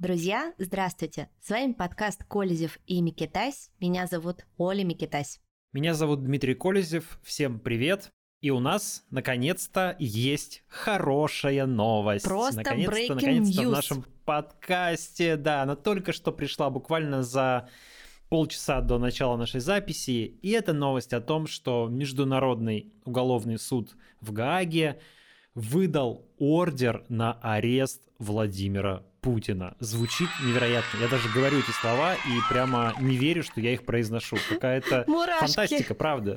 Друзья, здравствуйте! С вами подкаст Колезев и Микитась. Меня зовут Оля Микитась. Меня зовут Дмитрий Колезев. Всем привет! И у нас, наконец-то, есть хорошая новость. Просто наконец-то, наконец-то news. в нашем подкасте. Да, она только что пришла буквально за полчаса до начала нашей записи. И это новость о том, что Международный уголовный суд в Гааге выдал ордер на арест Владимира Путина. Звучит невероятно. Я даже говорю эти слова и прямо не верю, что я их произношу. Какая-то фантастика, правда.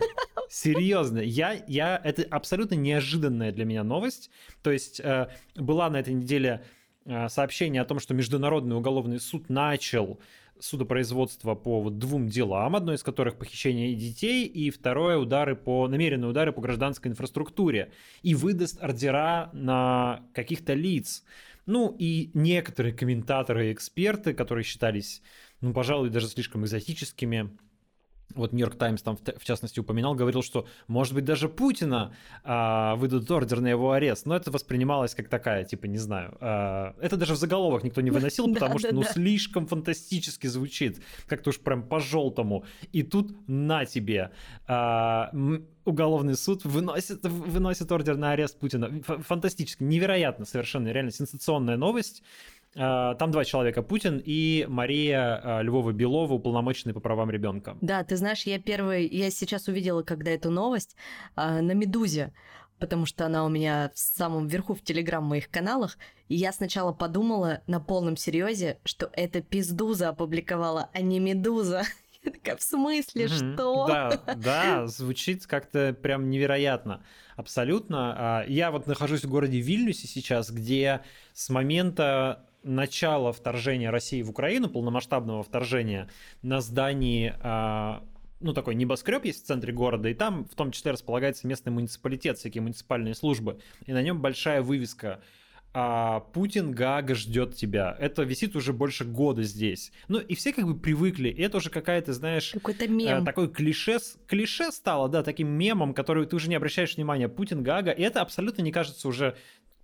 Серьезно. Я, я, это абсолютно неожиданная для меня новость. То есть э, была на этой неделе э, сообщение о том, что Международный уголовный суд начал судопроизводство по вот двум делам, одно из которых похищение детей, и второе удары по намеренные удары по гражданской инфраструктуре, и выдаст ордера на каких-то лиц. Ну и некоторые комментаторы и эксперты, которые считались, ну, пожалуй, даже слишком экзотическими, вот Нью-Йорк Таймс там в частности упоминал, говорил, что может быть даже Путина а, выдадут ордер на его арест, но это воспринималось как такая, типа, не знаю, а, это даже в заголовок никто не выносил, потому что, ну, слишком фантастически звучит, как-то уж прям по-желтому. И тут на тебе а, уголовный суд выносит, выносит ордер на арест Путина. Фантастически, невероятно совершенно, реально сенсационная новость. А, там два человека, Путин и Мария а, Львова-Белова, уполномоченная по правам ребенка. Да, ты знаешь, я первый, я сейчас увидела, когда эту новость а, на «Медузе», потому что она у меня в самом верху в Телеграм моих каналах, и я сначала подумала на полном серьезе, что это Пиздуза опубликовала, а не Медуза. Я такая, в смысле, mm-hmm. что? Да, да, звучит как-то прям невероятно. Абсолютно. Я вот нахожусь в городе Вильнюсе сейчас, где с момента начала вторжения России в Украину, полномасштабного вторжения, на здании а, ну, такой небоскреб есть в центре города, и там в том числе располагается местный муниципалитет, всякие муниципальные службы, и на нем большая вывеска а, Путин Гага ждет тебя. Это висит уже больше года здесь. Ну и все как бы привыкли. И это уже какая-то, знаешь... Какой-то мем. Э, такой клише, клише стало, да, таким мемом, который ты уже не обращаешь внимания. Путин Гага. И это абсолютно не кажется уже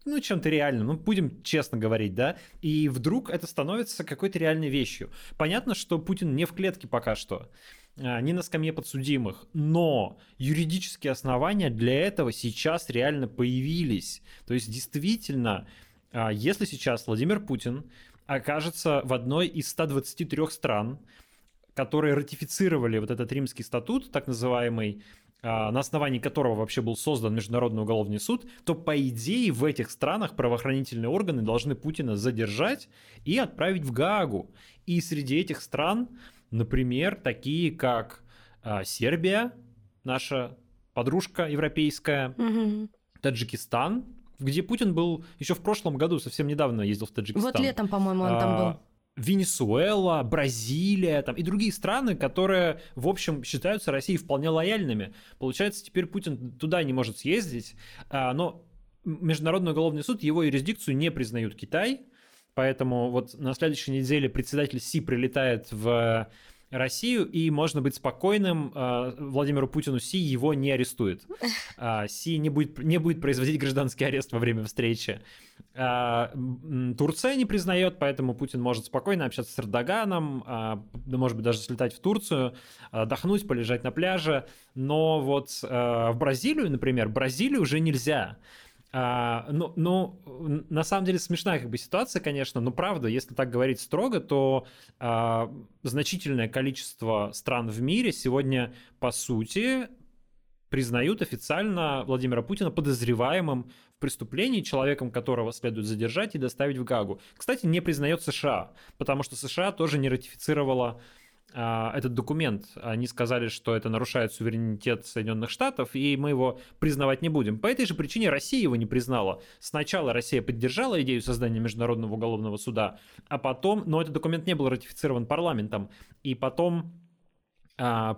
ну, чем-то реальным, ну, будем честно говорить, да, и вдруг это становится какой-то реальной вещью. Понятно, что Путин не в клетке пока что, а, не на скамье подсудимых, но юридические основания для этого сейчас реально появились. То есть, действительно, а, если сейчас Владимир Путин окажется в одной из 123 стран, которые ратифицировали вот этот римский статут, так называемый, на основании которого вообще был создан Международный уголовный суд, то по идее в этих странах правоохранительные органы должны Путина задержать и отправить в Гаагу. И среди этих стран, например, такие как а, Сербия, наша подружка европейская, угу. Таджикистан, где Путин был еще в прошлом году, совсем недавно ездил в Таджикистан. Вот летом, по-моему, он там был. Венесуэла, Бразилия там, и другие страны, которые, в общем, считаются Россией вполне лояльными. Получается, теперь Путин туда не может съездить, а, но Международный уголовный суд его юрисдикцию не признают Китай, поэтому вот на следующей неделе председатель Си прилетает в Россию, и можно быть спокойным, а, Владимиру Путину Си его не арестует. А, Си не будет, не будет производить гражданский арест во время встречи. А, Турция не признает, поэтому Путин может спокойно общаться с Эрдоганом, может быть, даже слетать в Турцию, отдохнуть, полежать на пляже. Но вот в Бразилию, например, Бразилию уже нельзя. А, ну, ну, на самом деле смешная как бы ситуация, конечно, но правда, если так говорить строго, то а, значительное количество стран в мире сегодня, по сути, признают официально Владимира Путина подозреваемым в преступлении, человеком которого следует задержать и доставить в Гагу. Кстати, не признает США, потому что США тоже не ратифицировала этот документ. Они сказали, что это нарушает суверенитет Соединенных Штатов, и мы его признавать не будем. По этой же причине Россия его не признала. Сначала Россия поддержала идею создания Международного уголовного суда, а потом, но этот документ не был ратифицирован парламентом, и потом а,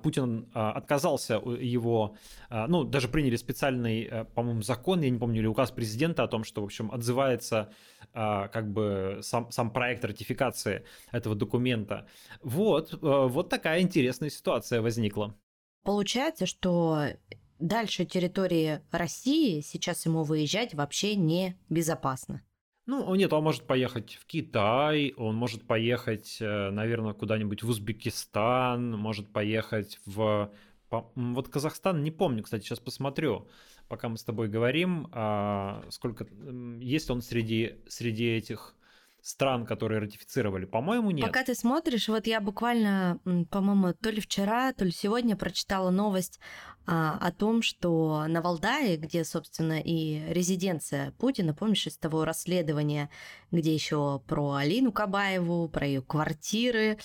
Путин а, отказался его, ну, даже приняли специальный, по-моему, закон, я не помню, или указ президента о том, что, в общем, отзывается а, как бы сам, сам проект ратификации этого документа. Вот, вот такая интересная ситуация возникла. Получается, что дальше территории России сейчас ему выезжать вообще не безопасно. Ну, нет, он может поехать в Китай, он может поехать, э, наверное, куда-нибудь в Узбекистан, может поехать в... Вот Казахстан, не помню, кстати, сейчас посмотрю, пока мы с тобой говорим, а сколько... Есть он среди, среди этих стран, которые ратифицировали? По-моему, нет. Пока ты смотришь, вот я буквально, по-моему, то ли вчера, то ли сегодня прочитала новость а, о том, что на Валдае, где, собственно, и резиденция Путина, помнишь, из того расследования, где еще про Алину Кабаеву, про ее квартиры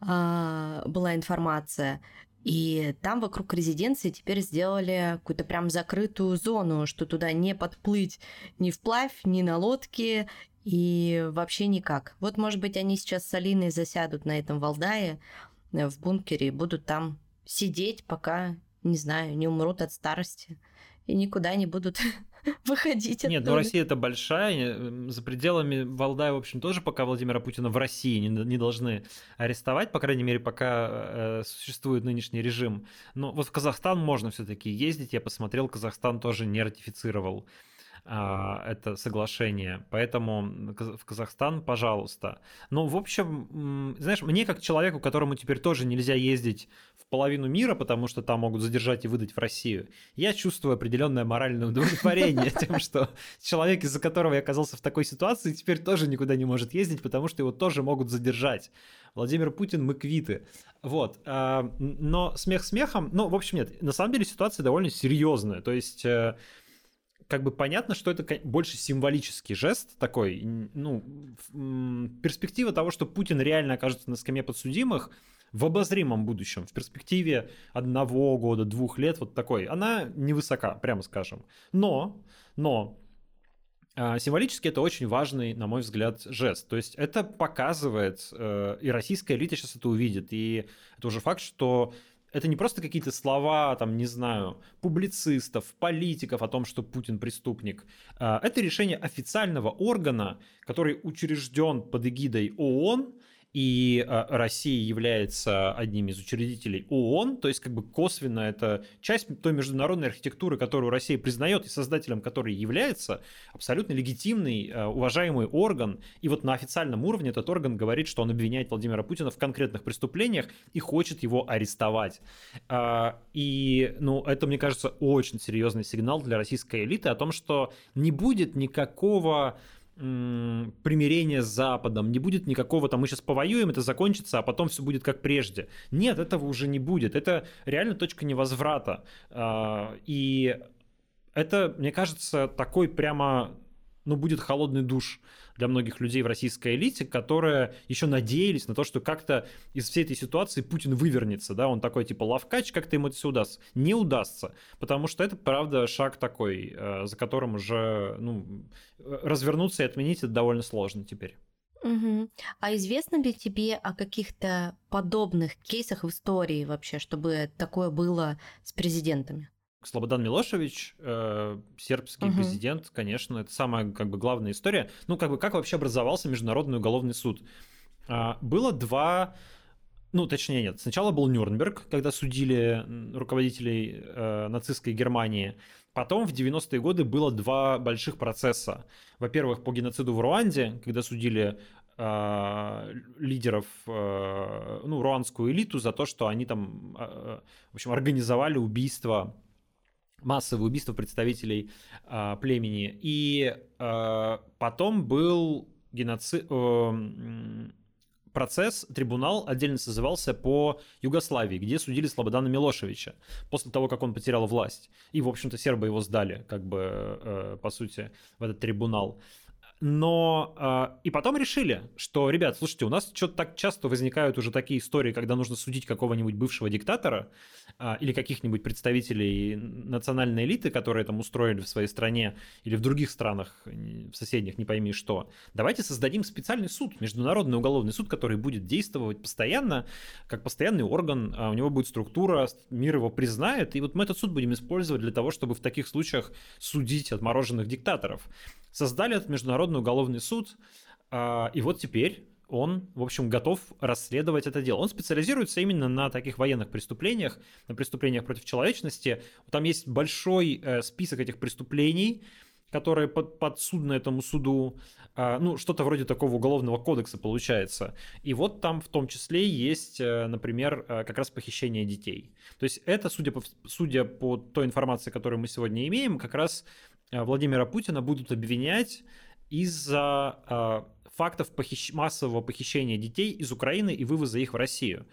а, была информация, и там вокруг резиденции теперь сделали какую-то прям закрытую зону, что туда не подплыть ни вплавь, ни на лодке, и вообще никак. Вот, может быть, они сейчас с Алиной засядут на этом Валдае э, в бункере и будут там сидеть, пока, не знаю, не умрут от старости и никуда не будут выходить Нет, ну Россия это большая, за пределами Валдая, в общем, тоже пока Владимира Путина в России не, не должны арестовать, по крайней мере, пока э, существует нынешний режим. Но вот в Казахстан можно все-таки ездить, я посмотрел, Казахстан тоже не ратифицировал это соглашение. Поэтому в Казахстан, пожалуйста. Ну, в общем, знаешь, мне как человеку, которому теперь тоже нельзя ездить в половину мира, потому что там могут задержать и выдать в Россию, я чувствую определенное моральное удовлетворение тем, что человек, из-за которого я оказался в такой ситуации, теперь тоже никуда не может ездить, потому что его тоже могут задержать. Владимир Путин, мы квиты. Вот. А, но смех смехом, ну, в общем, нет, на самом деле ситуация довольно серьезная. То есть э, как бы понятно, что это больше символический жест такой, ну, перспектива того, что Путин реально окажется на скамье подсудимых в обозримом будущем, в перспективе одного года, двух лет, вот такой, она невысока, прямо скажем. Но, но, а, Символически это очень важный, на мой взгляд, жест. То есть это показывает, э, и российская элита сейчас это увидит, и это уже факт, что это не просто какие-то слова, там, не знаю, публицистов, политиков о том, что Путин преступник. А, это решение официального органа, который учрежден под эгидой ООН, и а, Россия является одним из учредителей ООН, то есть как бы косвенно это часть той международной архитектуры, которую Россия признает и создателем которой является, абсолютно легитимный, а, уважаемый орган. И вот на официальном уровне этот орган говорит, что он обвиняет Владимира Путина в конкретных преступлениях и хочет его арестовать. А, и, ну, это, мне кажется, очень серьезный сигнал для российской элиты о том, что не будет никакого примирения с Западом, не будет никакого там мы сейчас повоюем, это закончится, а потом все будет как прежде. Нет, этого уже не будет. Это реально точка невозврата. А, и это, мне кажется, такой прямо, ну, будет холодный душ для многих людей в российской элите, которые еще надеялись на то, что как-то из всей этой ситуации Путин вывернется, да, он такой типа лавкач, как-то ему это все удастся. Не удастся, потому что это, правда, шаг такой, э, за которым уже, ну, развернуться и отменить это довольно сложно теперь. Угу. А известно ли тебе о каких-то подобных кейсах в истории вообще, чтобы такое было с президентами? Слободан Милошевич, э, сербский угу. президент, конечно, это самая как бы главная история. Ну, как бы как вообще образовался Международный уголовный суд? А, было два ну, точнее, нет. Сначала был Нюрнберг, когда судили руководителей э, нацистской Германии. Потом в 90-е годы было два больших процесса. Во-первых, по геноциду в Руанде, когда судили э, лидеров, э, ну, руанскую элиту за то, что они там, э, в общем, организовали убийство массовые убийства представителей э, племени. И э, потом был геноцид... Э, процесс, трибунал отдельно созывался по Югославии, где судили Слободана Милошевича после того, как он потерял власть. И, в общем-то, сербы его сдали, как бы, э, по сути, в этот трибунал. Но э, и потом решили, что, ребят, слушайте, у нас что-то так часто возникают уже такие истории, когда нужно судить какого-нибудь бывшего диктатора э, или каких-нибудь представителей национальной элиты, которые там устроили в своей стране или в других странах, в соседних, не пойми что. Давайте создадим специальный суд, международный уголовный суд, который будет действовать постоянно, как постоянный орган, э, у него будет структура, мир его признает, и вот мы этот суд будем использовать для того, чтобы в таких случаях судить отмороженных диктаторов создали этот международный уголовный суд, а, и вот теперь он, в общем, готов расследовать это дело. Он специализируется именно на таких военных преступлениях, на преступлениях против человечности. Там есть большой э, список этих преступлений, которые под, подсудны этому суду, а, ну, что-то вроде такого уголовного кодекса получается. И вот там в том числе есть, э, например, э, как раз похищение детей. То есть это, судя по, судя по той информации, которую мы сегодня имеем, как раз Владимира Путина будут обвинять из-за фактов похищ... массового похищения детей из Украины и вывоза их в Россию.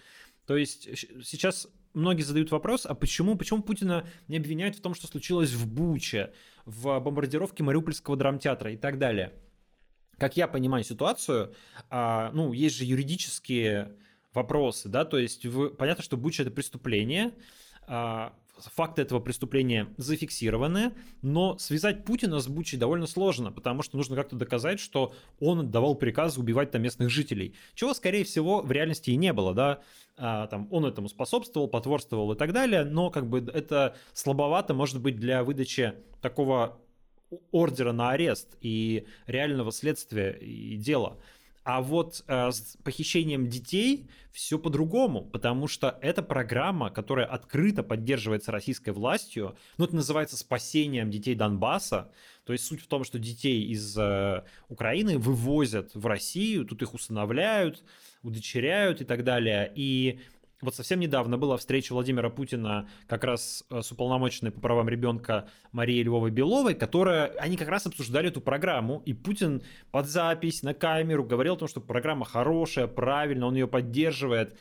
То есть сейчас многие задают вопрос, а почему, почему Путина не обвиняют в том, что случилось в Буче, в бомбардировке Мариупольского драмтеатра и так далее. Как я понимаю ситуацию, а, ну, есть же юридические вопросы, да, то есть вы, понятно, что Буча это преступление, а, факты этого преступления зафиксированы, но связать Путина с Бучей довольно сложно, потому что нужно как-то доказать, что он отдавал приказ убивать там местных жителей, чего, скорее всего, в реальности и не было, да, а, там, он этому способствовал, потворствовал и так далее, но как бы это слабовато, может быть, для выдачи такого ордера на арест и реального следствия и дела. А вот э, с похищением детей все по-другому, потому что это программа, которая открыто поддерживается российской властью. Ну, это называется спасением детей Донбасса. То есть суть в том, что детей из э, Украины вывозят в Россию, тут их усыновляют, удочеряют и так далее. И вот совсем недавно была встреча Владимира Путина как раз э, с уполномоченной по правам ребенка Марией Львовой Беловой, которая, они как раз обсуждали эту программу, и Путин под запись на камеру говорил о том, что программа хорошая, правильно, он ее поддерживает.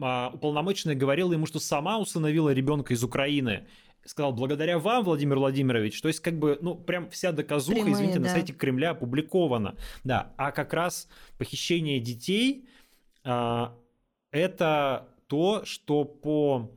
А уполномоченная говорила ему, что сама усыновила ребенка из Украины, сказал, благодаря вам, Владимир Владимирович, то есть как бы, ну, прям вся доказуха, Прямые, извините, да. на сайте Кремля опубликована. Да, а как раз похищение детей, а, это то, что по,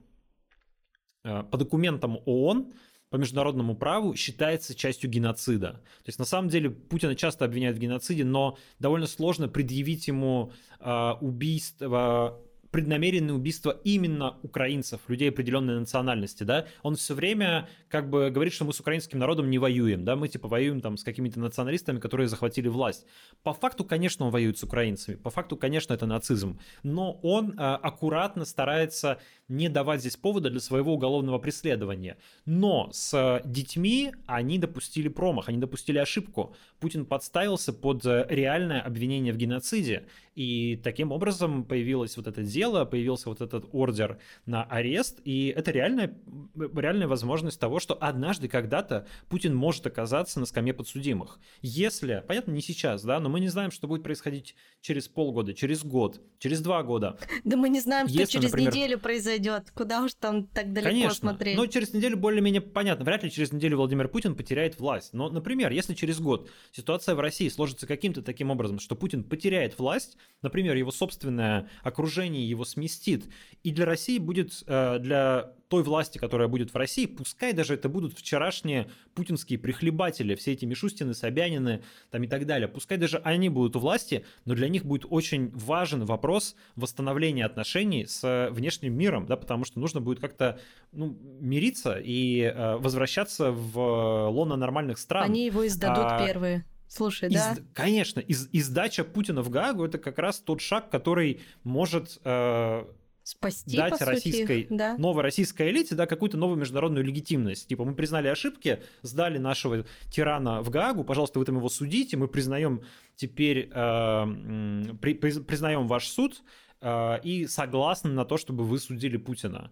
э, по документам ООН, по международному праву считается частью геноцида. То есть на самом деле Путина часто обвиняют в геноциде, но довольно сложно предъявить ему э, убийство преднамеренное убийство именно украинцев, людей определенной национальности, да, он все время как бы говорит, что мы с украинским народом не воюем, да, мы типа воюем там с какими-то националистами, которые захватили власть. По факту, конечно, он воюет с украинцами, по факту, конечно, это нацизм, но он э, аккуратно старается не давать здесь повода для своего уголовного преследования. Но с детьми они допустили промах, они допустили ошибку. Путин подставился под э, реальное обвинение в геноциде, и таким образом появилось вот это дело, появился вот этот ордер на арест, и это реальная, реальная возможность того, что однажды когда-то Путин может оказаться на скамье подсудимых. Если, понятно, не сейчас, да, но мы не знаем, что будет происходить через полгода, через год, через два года. Да мы не знаем, что Если, через например... неделю произойдет. Куда уж там так далеко Конечно, смотреть. но через неделю более-менее понятно. Вряд ли через неделю Владимир Путин потеряет власть. Но, например, если через год ситуация в России сложится каким-то таким образом, что Путин потеряет власть, например, его собственное окружение его сместит, и для России будет, э, для той власти, которая будет в России, пускай даже это будут вчерашние путинские прихлебатели, все эти Мишустины, Собянины там и так далее, пускай даже они будут у власти, но для них будет очень важен вопрос восстановления отношений с внешним миром, да, потому что нужно будет как-то ну, мириться и э, возвращаться в лоно нормальных стран. Они его издадут а, первые. Слушай, из, да? Конечно, из, издача Путина в Гаагу это как раз тот шаг, который может э, спасти, дать по российской, сути, да. новой российской элите да, какую-то новую международную легитимность. Типа мы признали ошибки, сдали нашего тирана в Гаагу, пожалуйста, вы там его судите, мы признаем теперь, э, при, признаем ваш суд э, и согласны на то, чтобы вы судили Путина.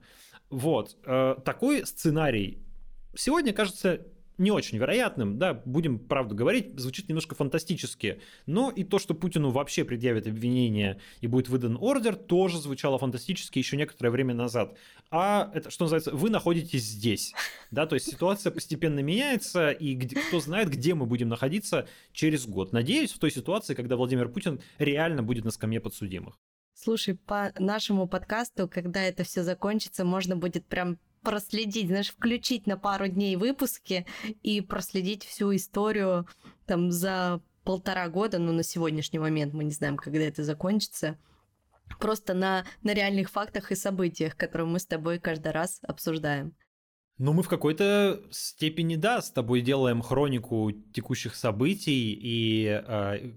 Вот. Э, такой сценарий сегодня кажется не очень вероятным, да, будем правду говорить, звучит немножко фантастически, но и то, что Путину вообще предъявят обвинение и будет выдан ордер, тоже звучало фантастически еще некоторое время назад. А это, что называется, вы находитесь здесь, да, то есть ситуация постепенно меняется, и кто знает, где мы будем находиться через год. Надеюсь, в той ситуации, когда Владимир Путин реально будет на скамье подсудимых. Слушай, по нашему подкасту, когда это все закончится, можно будет прям проследить, знаешь, включить на пару дней выпуски и проследить всю историю там за полтора года, но на сегодняшний момент мы не знаем, когда это закончится. Просто на, на реальных фактах и событиях, которые мы с тобой каждый раз обсуждаем. Ну, мы в какой-то степени, да, с тобой делаем хронику текущих событий, и э,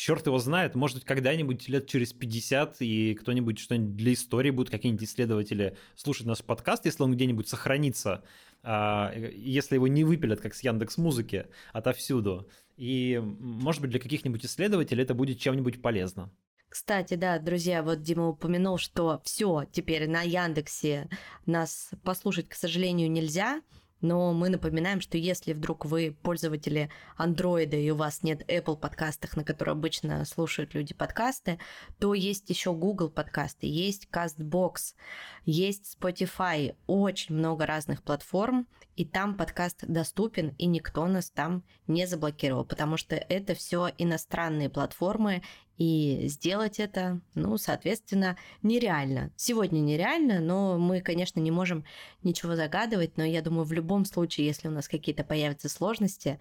черт его знает, может быть, когда-нибудь лет через 50 и кто-нибудь что-нибудь для истории будет, какие-нибудь исследователи слушать наш подкаст, если он где-нибудь сохранится а, если его не выпилят, как с Яндекс Музыки, отовсюду. И, может быть, для каких-нибудь исследователей это будет чем-нибудь полезно. Кстати, да, друзья, вот Дима упомянул, что все, теперь на Яндексе нас послушать, к сожалению, нельзя. Но мы напоминаем, что если вдруг вы пользователи Android и у вас нет Apple подкастов, на которые обычно слушают люди подкасты, то есть еще Google подкасты, есть CastBox, есть Spotify, очень много разных платформ, и там подкаст доступен, и никто нас там не заблокировал, потому что это все иностранные платформы, и сделать это, ну, соответственно, нереально. Сегодня нереально, но мы, конечно, не можем ничего загадывать, но я думаю, в любом случае, если у нас какие-то появятся сложности,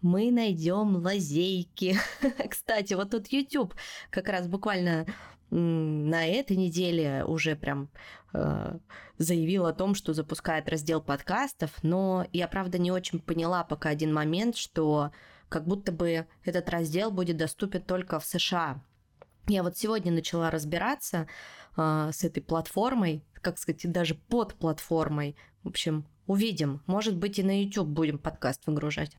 мы найдем лазейки. Кстати, вот тут YouTube как раз буквально на этой неделе уже прям э, заявил о том, что запускает раздел подкастов, но я, правда, не очень поняла пока один момент, что как будто бы этот раздел будет доступен только в США. Я вот сегодня начала разбираться э, с этой платформой, как сказать, даже под платформой. В общем, увидим. Может быть, и на YouTube будем подкаст выгружать.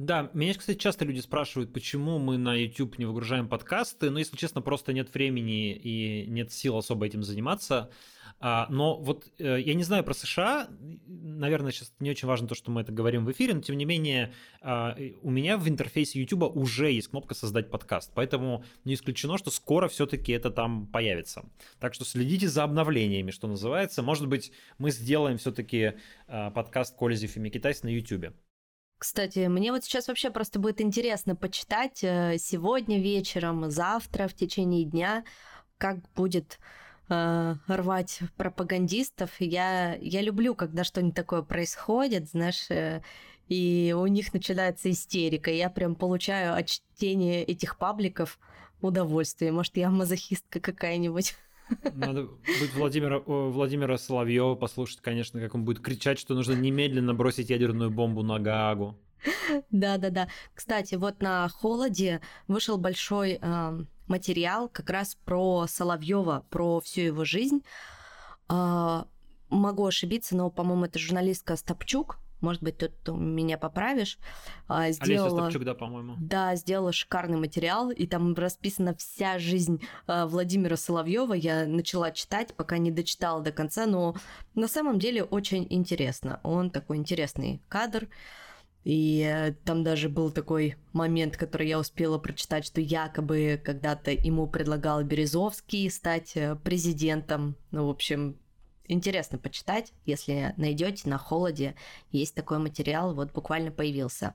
Да, меня, кстати, часто люди спрашивают, почему мы на YouTube не выгружаем подкасты. Но, если честно, просто нет времени и нет сил особо этим заниматься. А, но вот э, я не знаю про США, наверное, сейчас не очень важно то, что мы это говорим в эфире, но тем не менее а, у меня в интерфейсе YouTube уже есть кнопка «Создать подкаст», поэтому не исключено, что скоро все-таки это там появится. Так что следите за обновлениями, что называется. Может быть, мы сделаем все-таки а, подкаст «Колезев и Микитайс» на YouTube. Кстати, мне вот сейчас вообще просто будет интересно почитать э, сегодня вечером, завтра, в течение дня, как будет э, рвать пропагандистов. Я, я люблю, когда что-нибудь такое происходит, знаешь, э, и у них начинается истерика. Я прям получаю от чтения этих пабликов удовольствие. Может, я мазохистка какая-нибудь. Надо быть Владимира, Владимира Соловьева послушать, конечно, как он будет кричать, что нужно немедленно бросить ядерную бомбу на Гаагу. Да, да, да. Кстати, вот на холоде вышел большой э, материал как раз про Соловьева, про всю его жизнь. Э, могу ошибиться, но, по-моему, это журналистка Стопчук. Может быть, тут меня поправишь. А, сделала, Олеся Стопчук, да, по-моему. Да, сделала шикарный материал, и там расписана вся жизнь э, Владимира Соловьева. Я начала читать, пока не дочитала до конца, но на самом деле очень интересно. Он такой интересный кадр. И э, там даже был такой момент, который я успела прочитать, что якобы когда-то ему предлагал Березовский стать э, президентом. Ну, в общем, интересно почитать, если найдете на холоде. Есть такой материал, вот буквально появился.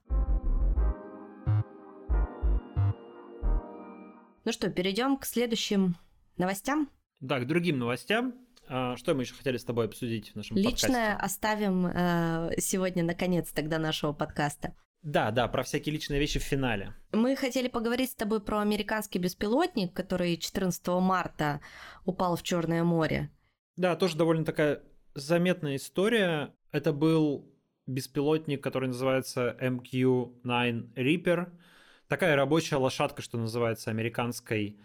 Ну что, перейдем к следующим новостям? Да, к другим новостям. А, что мы еще хотели с тобой обсудить в нашем Личное подкасте? оставим э, сегодня, наконец, тогда нашего подкаста. Да, да, про всякие личные вещи в финале. Мы хотели поговорить с тобой про американский беспилотник, который 14 марта упал в Черное море. Да, тоже довольно такая заметная история. Это был беспилотник, который называется MQ-9 Reaper. Такая рабочая лошадка, что называется, американской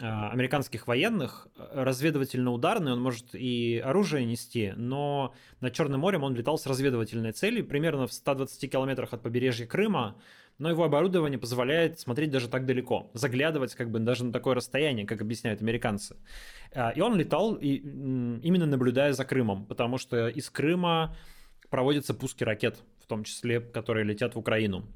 а, американских военных, разведывательно-ударный, он может и оружие нести, но над Черным морем он летал с разведывательной целью, примерно в 120 километрах от побережья Крыма, но его оборудование позволяет смотреть даже так далеко, заглядывать как бы даже на такое расстояние, как объясняют американцы. А, и он летал и, именно наблюдая за Крымом, потому что из Крыма проводятся пуски ракет, в том числе, которые летят в Украину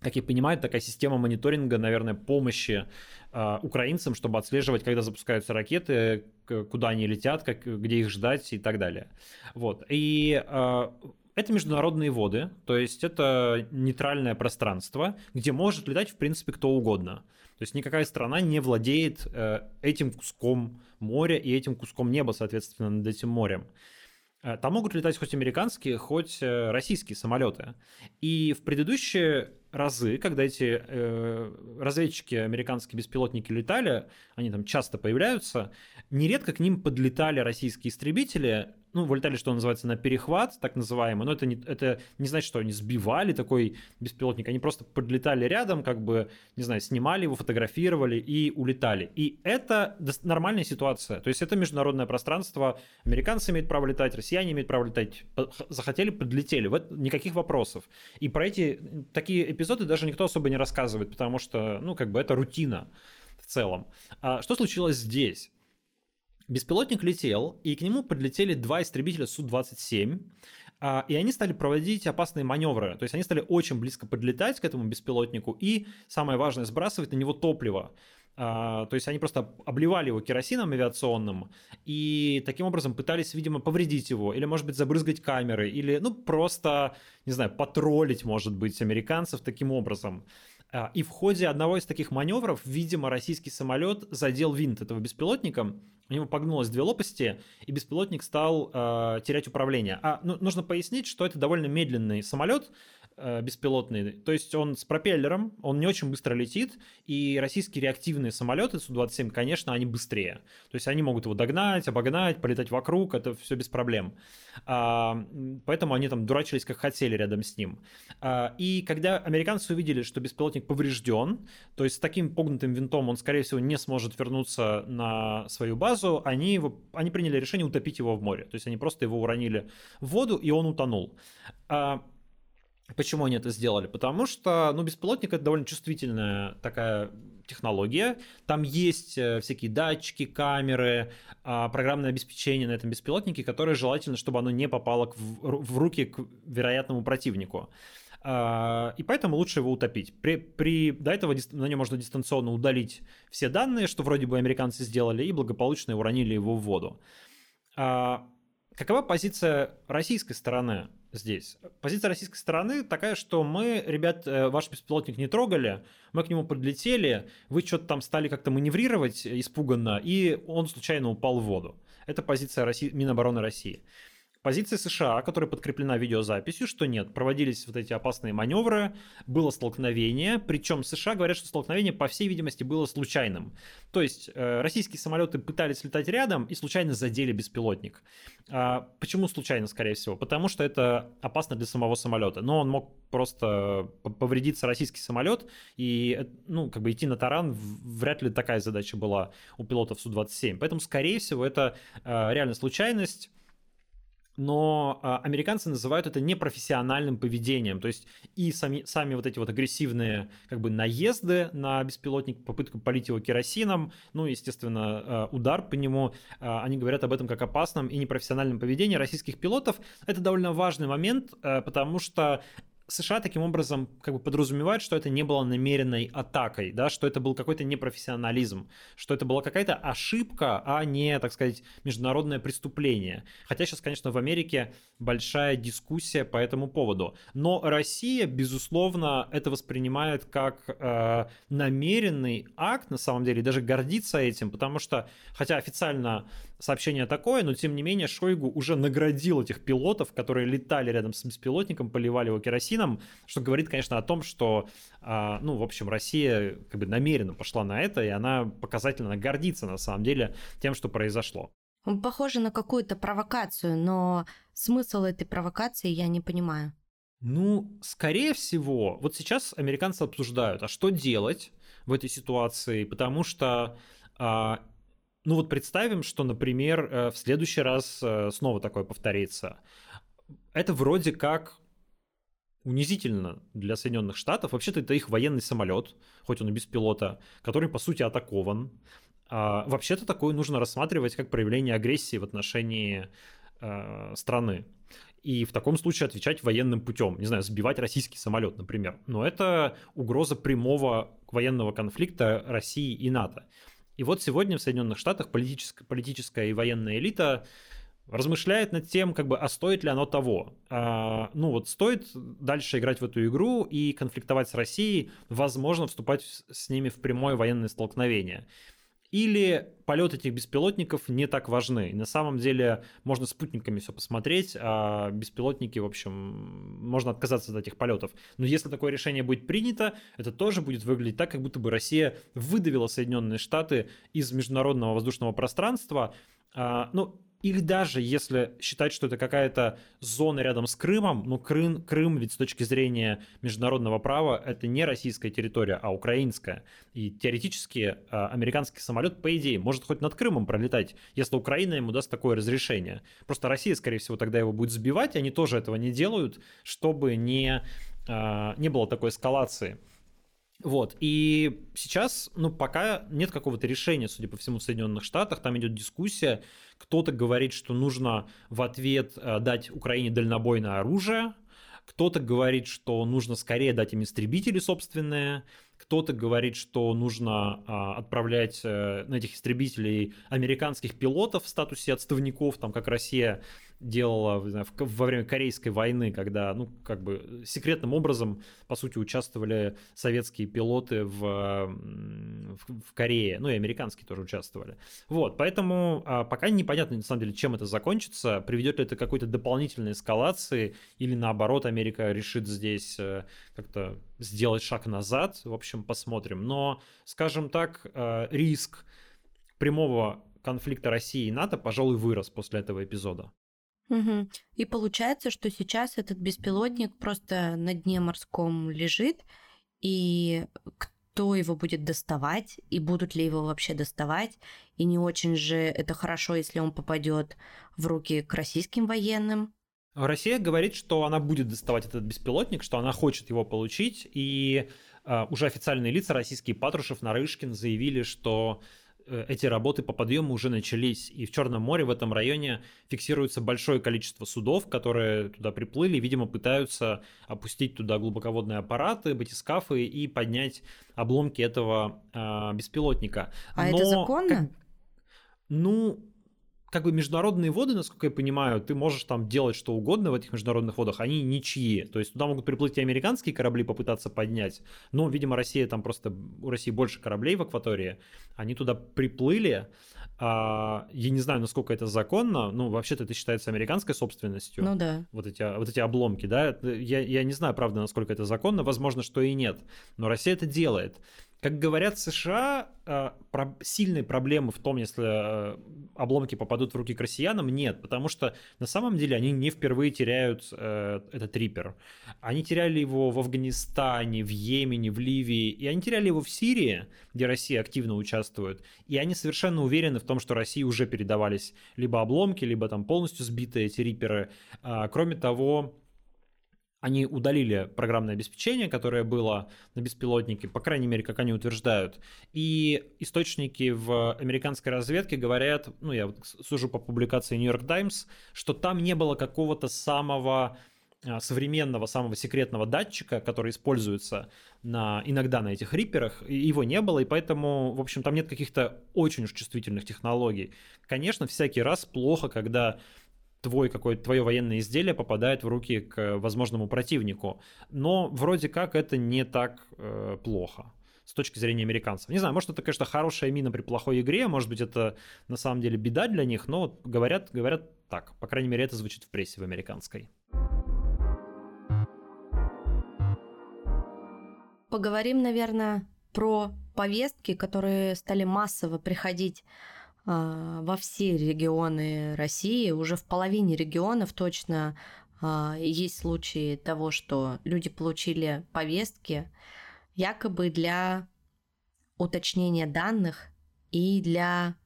как я понимаю, такая система мониторинга, наверное, помощи э, украинцам, чтобы отслеживать, когда запускаются ракеты, куда они летят, как, где их ждать и так далее. Вот. И э, это международные воды, то есть это нейтральное пространство, где может летать, в принципе, кто угодно. То есть никакая страна не владеет э, этим куском моря и этим куском неба, соответственно, над этим морем. Э, там могут летать хоть американские, хоть э, российские самолеты. И в предыдущие разы, когда эти э, разведчики, американские беспилотники летали, они там часто появляются, нередко к ним подлетали российские истребители, ну, вылетали, что называется, на перехват, так называемый, но это не, это не значит, что они сбивали такой беспилотник, они просто подлетали рядом, как бы, не знаю, снимали его, фотографировали и улетали. И это нормальная ситуация, то есть это международное пространство, американцы имеют право летать, россияне имеют право летать, захотели, подлетели, вот никаких вопросов. И про эти такие эпизоды даже никто особо не рассказывает, потому что, ну, как бы это рутина в целом. А что случилось здесь? Беспилотник летел, и к нему подлетели два истребителя Су-27, а, и они стали проводить опасные маневры. То есть они стали очень близко подлетать к этому беспилотнику и, самое важное, сбрасывать на него топливо. А, то есть они просто обливали его керосином авиационным и таким образом пытались, видимо, повредить его, или, может быть, забрызгать камеры, или, ну, просто, не знаю, потроллить, может быть, американцев таким образом. А, и в ходе одного из таких маневров, видимо, российский самолет задел винт этого беспилотника, у него погнулось две лопасти, и беспилотник стал э, терять управление. А ну, нужно пояснить, что это довольно медленный самолет, беспилотный. То есть он с пропеллером, он не очень быстро летит, и российские реактивные самолеты Су-27, конечно, они быстрее. То есть они могут его догнать, обогнать, полетать вокруг, это все без проблем. А, поэтому они там дурачились как хотели рядом с ним. А, и когда американцы увидели, что беспилотник поврежден, то есть с таким погнутым винтом он, скорее всего, не сможет вернуться на свою базу, они, его, они приняли решение утопить его в море. То есть они просто его уронили в воду, и он утонул. А, Почему они это сделали? Потому что, ну, беспилотник это довольно чувствительная такая технология. Там есть э, всякие датчики, камеры, а, программное обеспечение на этом беспилотнике, которое желательно, чтобы оно не попало в руки к вероятному противнику. А, и поэтому лучше его утопить. При, при, до этого на нем можно дистанционно удалить все данные, что вроде бы американцы сделали, и благополучно уронили его в воду. Какова позиция российской стороны? здесь. Позиция российской стороны такая, что мы, ребят, э, ваш беспилотник не трогали, мы к нему подлетели, вы что-то там стали как-то маневрировать испуганно, и он случайно упал в воду. Это позиция России, Минобороны России. Позиция США, которая подкреплена видеозаписью, что нет, проводились вот эти опасные маневры, было столкновение, причем США говорят, что столкновение, по всей видимости, было случайным. То есть э, российские самолеты пытались летать рядом и случайно задели беспилотник. А, почему случайно, скорее всего? Потому что это опасно для самого самолета. Но он мог просто повредиться российский самолет и, э, ну, как бы идти на таран, вряд ли такая задача была у пилотов Су-27. Поэтому, скорее всего, это э, реально случайность но э, американцы называют это непрофессиональным поведением. То есть и сами, сами вот эти вот агрессивные как бы наезды на беспилотник, попытка полить его керосином, ну, естественно, э, удар по нему, э, они говорят об этом как опасном и непрофессиональном поведении российских пилотов. Это довольно важный момент, потому что США таким образом как бы подразумевают, что это не было намеренной атакой, да, что это был какой-то непрофессионализм, что это была какая-то ошибка, а не, так сказать, международное преступление. Хотя сейчас, конечно, в Америке большая дискуссия по этому поводу. Но Россия, безусловно, это воспринимает как э, намеренный акт, на самом деле, и даже гордится этим, потому что, хотя официально сообщение такое, но тем не менее Шойгу уже наградил этих пилотов, которые летали рядом с беспилотником, поливали его керосином, что говорит, конечно, о том, что, а, ну, в общем, Россия как бы намеренно пошла на это, и она показательно гордится на самом деле тем, что произошло. Похоже на какую-то провокацию, но смысл этой провокации я не понимаю. Ну, скорее всего, вот сейчас американцы обсуждают, а что делать в этой ситуации, потому что а, ну вот представим, что, например, э, в следующий раз э, снова такое повторится. Это вроде как унизительно для Соединенных Штатов. Вообще-то это их военный самолет, хоть он и без пилота, который, по сути, атакован. А, вообще-то такое нужно рассматривать как проявление агрессии в отношении э, страны. И в таком случае отвечать военным путем, не знаю, сбивать российский самолет, например. Но это угроза прямого военного конфликта России и НАТО. И вот сегодня в Соединенных Штатах политическая, политическая и военная элита размышляет над тем, как бы, а стоит ли оно того. А, ну вот стоит дальше играть в эту игру и конфликтовать с Россией, возможно, вступать с ними в прямое военное столкновение. Или полет этих беспилотников не так важны. на самом деле можно спутниками все посмотреть, а беспилотники, в общем, можно отказаться от этих полетов. Но если такое решение будет принято, это тоже будет выглядеть так, как будто бы Россия выдавила Соединенные Штаты из международного воздушного пространства. А, ну, или даже если считать, что это какая-то зона рядом с Крымом, ну Крым, Крым ведь с точки зрения международного права это не российская территория, а украинская. И теоретически а, американский самолет, по идее, может хоть над Крымом пролетать, если Украина ему даст такое разрешение. Просто Россия, скорее всего, тогда его будет сбивать, они тоже этого не делают, чтобы не, а, не было такой эскалации. Вот, и сейчас, ну, пока нет какого-то решения, судя по всему, в Соединенных Штатах, там идет дискуссия, кто-то говорит, что нужно в ответ э, дать Украине дальнобойное оружие, кто-то говорит, что нужно скорее дать им истребители собственные, кто-то говорит, что нужно а, отправлять а, на этих истребителей американских пилотов в статусе отставников, там как Россия делала знаю, во время Корейской войны, когда, ну, как бы секретным образом, по сути, участвовали советские пилоты в, в, в Корее, ну и американские тоже участвовали. Вот, поэтому а, пока непонятно, на самом деле, чем это закончится, приведет ли это к какой-то дополнительной эскалации, или наоборот, Америка решит здесь э, как-то сделать шаг назад, в общем, посмотрим. Но, скажем так, э, риск прямого конфликта России и НАТО, пожалуй, вырос после этого эпизода. Угу. И получается, что сейчас этот беспилотник просто на дне морском лежит, и кто его будет доставать, и будут ли его вообще доставать, и не очень же это хорошо, если он попадет в руки к российским военным. Россия говорит, что она будет доставать этот беспилотник, что она хочет его получить, и э, уже официальные лица российские Патрушев, Нарышкин заявили, что эти работы по подъему уже начались, и в Черном море в этом районе фиксируется большое количество судов, которые туда приплыли, видимо, пытаются опустить туда глубоководные аппараты, батискафы и поднять обломки этого э, беспилотника. А Но, это законно? Как, ну, как бы международные воды, насколько я понимаю, ты можешь там делать что угодно в этих международных водах, они ничьи. То есть туда могут приплыть и американские корабли попытаться поднять, но, видимо, Россия там просто, у России больше кораблей в акватории, они туда приплыли, а, я не знаю, насколько это законно, ну, вообще-то это считается американской собственностью. Ну да. Вот эти, вот эти обломки, да. Я, я не знаю, правда, насколько это законно, возможно, что и нет. Но Россия это делает. Как говорят США, э, сильной проблемы в том, если э, обломки попадут в руки к россиянам, нет, потому что на самом деле они не впервые теряют э, этот рипер. Они теряли его в Афганистане, в Йемене, в Ливии, и они теряли его в Сирии, где Россия активно участвует, и они совершенно уверены в том, что России уже передавались либо обломки, либо там полностью сбитые эти риперы. А, кроме того, они удалили программное обеспечение, которое было на беспилотнике, по крайней мере, как они утверждают. И источники в американской разведке говорят, ну, я вот сужу по публикации New York Times, что там не было какого-то самого а, современного, самого секретного датчика, который используется на, иногда на этих риперах, его не было, и поэтому, в общем, там нет каких-то очень уж чувствительных технологий. Конечно, всякий раз плохо, когда твой какое-то твое военное изделие попадает в руки к возможному противнику. Но вроде как это не так э, плохо с точки зрения американцев. Не знаю, может это, конечно, хорошая мина при плохой игре, может быть это на самом деле беда для них, но говорят, говорят так. По крайней мере, это звучит в прессе в американской. Поговорим, наверное, про повестки, которые стали массово приходить во все регионы России, уже в половине регионов точно а, есть случаи того, что люди получили повестки якобы для уточнения данных и для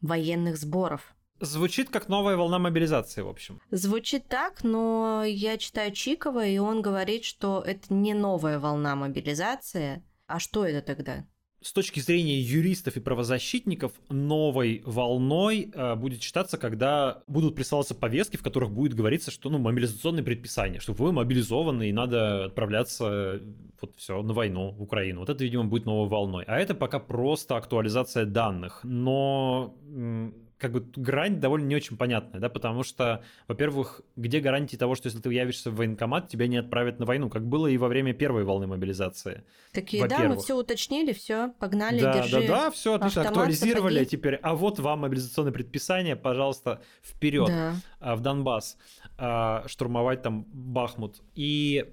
военных сборов. Звучит как новая волна мобилизации, в общем. Звучит так, но я читаю Чикова, и он говорит, что это не новая волна мобилизации. А что это тогда? С точки зрения юристов и правозащитников новой волной э, будет считаться, когда будут присылаться повестки, в которых будет говориться, что ну мобилизационные предписания, что вы мобилизованы и надо отправляться вот все на войну в Украину. Вот это, видимо, будет новой волной. А это пока просто актуализация данных. Но как бы грань довольно не очень понятная, да, потому что, во-первых, где гарантии того, что если ты явишься в военкомат, тебя не отправят на войну, как было и во время первой волны мобилизации. Такие, да, мы все уточнили, все, погнали, да, держи. Да, да, все отлично, актуализировали сапоги. теперь, а вот вам мобилизационное предписание, пожалуйста, вперед да. А, в Донбасс, а, штурмовать там Бахмут. И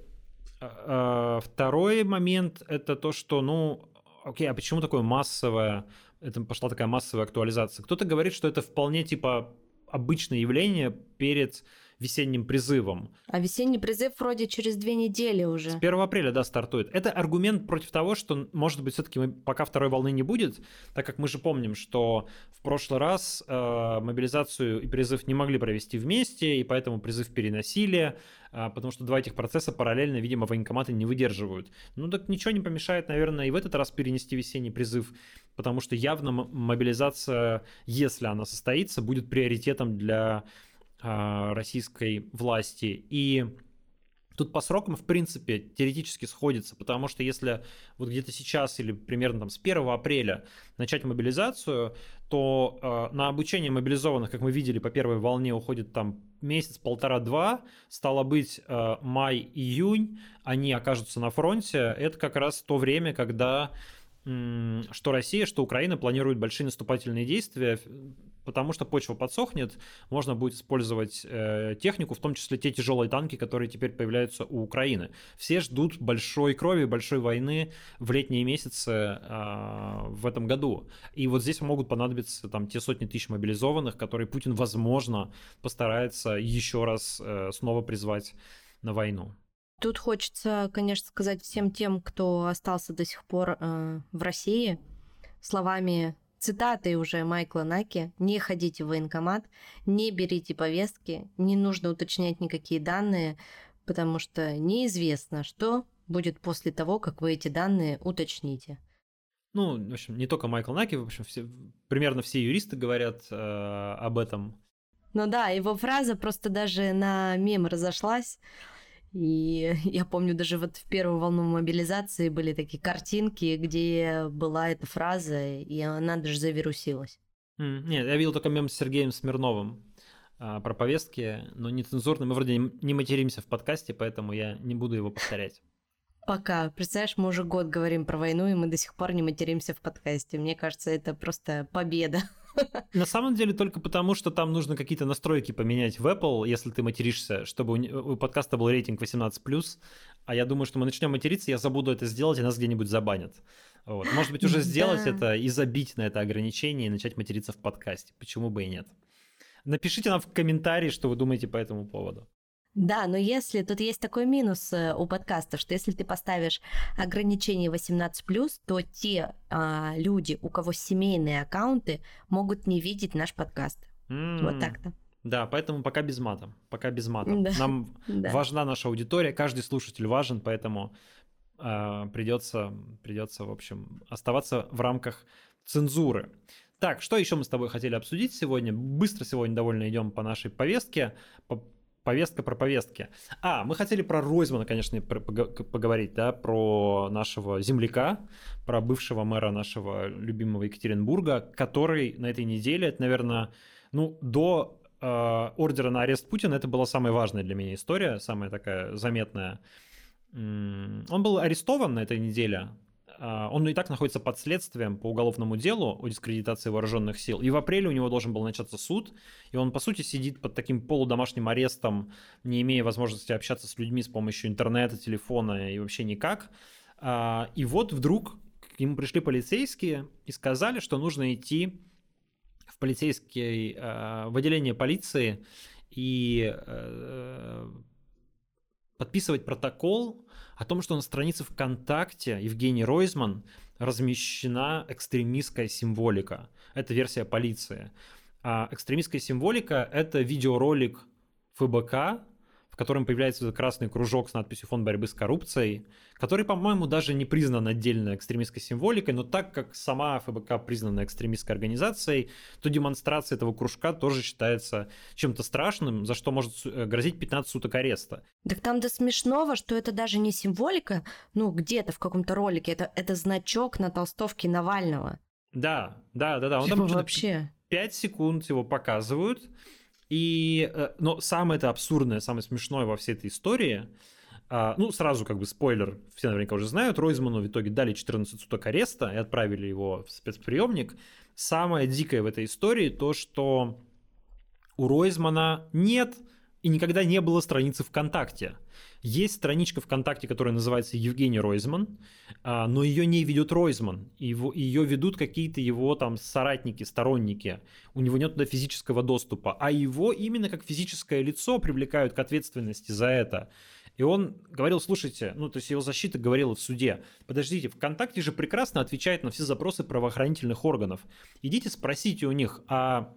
а, второй момент это то, что, ну, окей, а почему такое массовое это пошла такая массовая актуализация. Кто-то говорит, что это вполне типа обычное явление перед весенним призывом. А весенний призыв вроде через две недели уже. С 1 апреля, да, стартует. Это аргумент против того, что, может быть, все-таки пока второй волны не будет, так как мы же помним, что в прошлый раз э, мобилизацию и призыв не могли провести вместе, и поэтому призыв переносили, э, потому что два этих процесса параллельно, видимо, военкоматы не выдерживают. Ну так ничего не помешает, наверное, и в этот раз перенести весенний призыв, потому что явно мобилизация, если она состоится, будет приоритетом для российской власти. И тут по срокам, в принципе, теоретически сходится, потому что если вот где-то сейчас или примерно там с 1 апреля начать мобилизацию, то э, на обучение мобилизованных, как мы видели, по первой волне уходит там месяц, полтора-два, стало быть, э, май-июнь, они окажутся на фронте, это как раз то время, когда что Россия, что Украина планируют большие наступательные действия, потому что почва подсохнет, можно будет использовать э, технику, в том числе те тяжелые танки, которые теперь появляются у Украины. Все ждут большой крови, большой войны в летние месяцы э, в этом году. И вот здесь могут понадобиться там те сотни тысяч мобилизованных, которые Путин, возможно, постарается еще раз э, снова призвать на войну. Тут хочется, конечно, сказать всем тем, кто остался до сих пор э, в России, словами цитаты уже Майкла Наки «Не ходите в военкомат, не берите повестки, не нужно уточнять никакие данные, потому что неизвестно, что будет после того, как вы эти данные уточните». Ну, в общем, не только Майкл Наки, в общем, все, примерно все юристы говорят э, об этом. Ну да, его фраза просто даже на мем разошлась. И я помню, даже вот в первую волну мобилизации были такие картинки, где была эта фраза, и она даже завирусилась. Mm, нет, я видел только мем с Сергеем Смирновым а, про повестки, но нецензурно. Мы вроде не материмся в подкасте, поэтому я не буду его повторять. Пока. Представляешь, мы уже год говорим про войну, и мы до сих пор не материмся в подкасте. Мне кажется, это просто победа. На самом деле только потому, что там нужно какие-то настройки поменять в Apple, если ты материшься, чтобы у, подкаста был рейтинг 18+, а я думаю, что мы начнем материться, я забуду это сделать, и нас где-нибудь забанят. Вот. Может быть, уже сделать это и забить на это ограничение и начать материться в подкасте. Почему бы и нет? Напишите нам в комментарии, что вы думаете по этому поводу. Да, но если тут есть такой минус э, у подкаста, что если ты поставишь ограничение 18+, то те а, люди, у кого семейные аккаунты, могут не видеть наш подкаст. Mm. Вот так-то. Да, поэтому пока без мата. Пока без мата. Да. Нам да. важна наша аудитория, каждый слушатель важен, поэтому э, придется, придется, в общем, оставаться в рамках цензуры. Так, что еще мы с тобой хотели обсудить сегодня? Быстро сегодня довольно идем по нашей повестке. По повестка про повестки. А, мы хотели про Ройзмана, конечно, поговорить, да, про нашего земляка, про бывшего мэра нашего любимого Екатеринбурга, который на этой неделе, это, наверное, ну, до э, ордера на арест Путина, это была самая важная для меня история, самая такая заметная. Он был арестован на этой неделе, он и так находится под следствием по уголовному делу о дискредитации вооруженных сил. И в апреле у него должен был начаться суд, и он, по сути, сидит под таким полудомашним арестом, не имея возможности общаться с людьми с помощью интернета, телефона и вообще никак. А, и вот вдруг к нему пришли полицейские и сказали, что нужно идти в полицейский, а, в отделение полиции и э, подписывать протокол о том, что на странице ВКонтакте Евгений Ройзман размещена экстремистская символика. Это версия полиции. А экстремистская символика — это видеоролик ФБК, котором появляется красный кружок с надписью «Фонд борьбы с коррупцией», который, по-моему, даже не признан отдельно экстремистской символикой, но так как сама ФБК признана экстремистской организацией, то демонстрация этого кружка тоже считается чем-то страшным, за что может э, грозить 15 суток ареста. Так там до смешного, что это даже не символика, ну, где-то в каком-то ролике, это, это значок на толстовке Навального. Да, да, да, да. Он типа там вообще... 5 секунд его показывают, и, э, но самое это абсурдное, самое смешное во всей этой истории, а, ну, сразу как бы спойлер, все наверняка уже знают, Ройзману в итоге дали 14 суток ареста и отправили его в спецприемник. Самое дикое в этой истории то, что у Ройзмана нет и никогда не было страницы ВКонтакте. Есть страничка ВКонтакте, которая называется Евгений Ройзман, а, но ее не ведет Ройзман. Его, ее ведут какие-то его там соратники, сторонники. У него нет туда физического доступа. А его именно как физическое лицо привлекают к ответственности за это. И он говорил, слушайте, ну, то есть его защита говорила в суде, подождите, ВКонтакте же прекрасно отвечает на все запросы правоохранительных органов. Идите спросите у них, а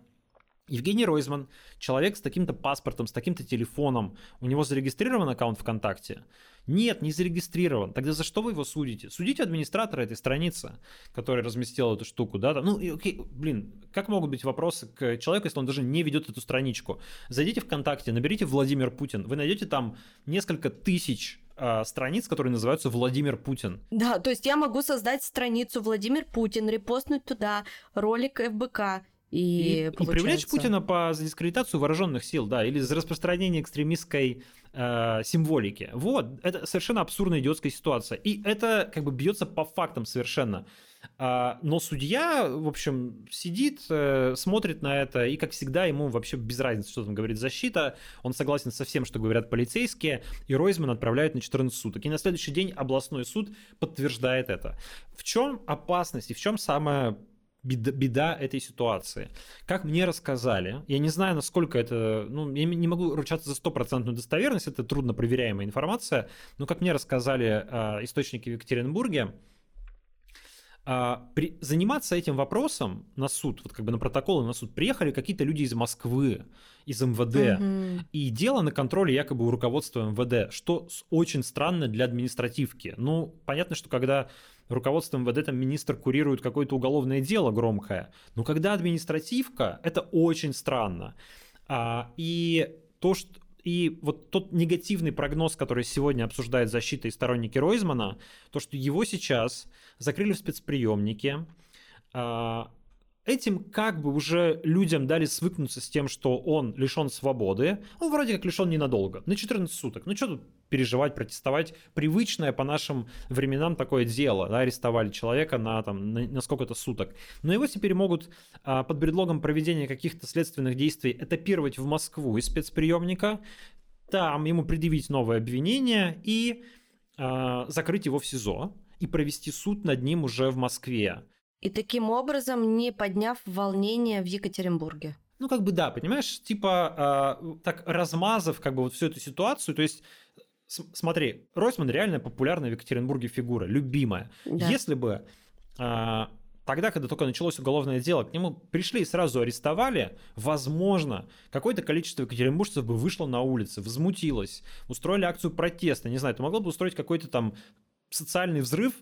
Евгений Ройзман, человек с таким-то паспортом, с таким-то телефоном, у него зарегистрирован аккаунт ВКонтакте? Нет, не зарегистрирован. Тогда за что вы его судите? Судите администратора этой страницы, который разместил эту штуку, да? Ну, и, окей, блин, как могут быть вопросы к человеку, если он даже не ведет эту страничку? Зайдите ВКонтакте, наберите Владимир Путин, вы найдете там несколько тысяч а, страниц, которые называются Владимир Путин. Да, то есть я могу создать страницу Владимир Путин, репостнуть туда ролик ФБК, и, и, и привлечь Путина по дискредитацию вооруженных сил, да, или за распространение экстремистской э, символики. Вот, это совершенно абсурдная идиотская ситуация. И это как бы бьется по фактам совершенно. А, но судья, в общем, сидит, э, смотрит на это, и, как всегда, ему вообще без разницы, что там говорит защита. Он согласен со всем, что говорят полицейские, и Ройзман отправляют на 14 суток. И на следующий день областной суд подтверждает это. В чем опасность и в чем самая беда, беда этой ситуации. Как мне рассказали, я не знаю, насколько это, ну, я не могу ручаться за стопроцентную достоверность, это трудно проверяемая информация, но как мне рассказали э, источники в Екатеринбурге, а, при, заниматься этим вопросом на суд, вот как бы на протоколы на суд, приехали какие-то люди из Москвы, из МВД, угу. и дело на контроле якобы у руководства МВД, что очень странно для административки. Ну, понятно, что когда руководство МВД, там министр курирует какое-то уголовное дело громкое. Но когда административка, это очень странно. А, и то, что и вот тот негативный прогноз, который сегодня обсуждает защита и сторонники Ройзмана, то, что его сейчас закрыли в спецприемнике, а, этим как бы уже людям дали свыкнуться с тем, что он лишен свободы. Он вроде как лишен ненадолго, на 14 суток. Ну что тут переживать, протестовать? Привычное по нашим временам такое дело. Да, арестовали человека на, там, на, на сколько-то суток. Но его теперь могут а, под предлогом проведения каких-то следственных действий этапировать в Москву из спецприемника, там ему предъявить новое обвинение и а, закрыть его в СИЗО и провести суд над ним уже в Москве и таким образом не подняв волнение в Екатеринбурге. Ну, как бы да, понимаешь, типа э, так размазав как бы вот всю эту ситуацию, то есть смотри, Ройсман реально популярная в Екатеринбурге фигура, любимая. Да. Если бы э, тогда, когда только началось уголовное дело, к нему пришли и сразу арестовали, возможно, какое-то количество екатеринбуржцев бы вышло на улицы, возмутилось, устроили акцию протеста, не знаю, ты могло бы устроить какой-то там социальный взрыв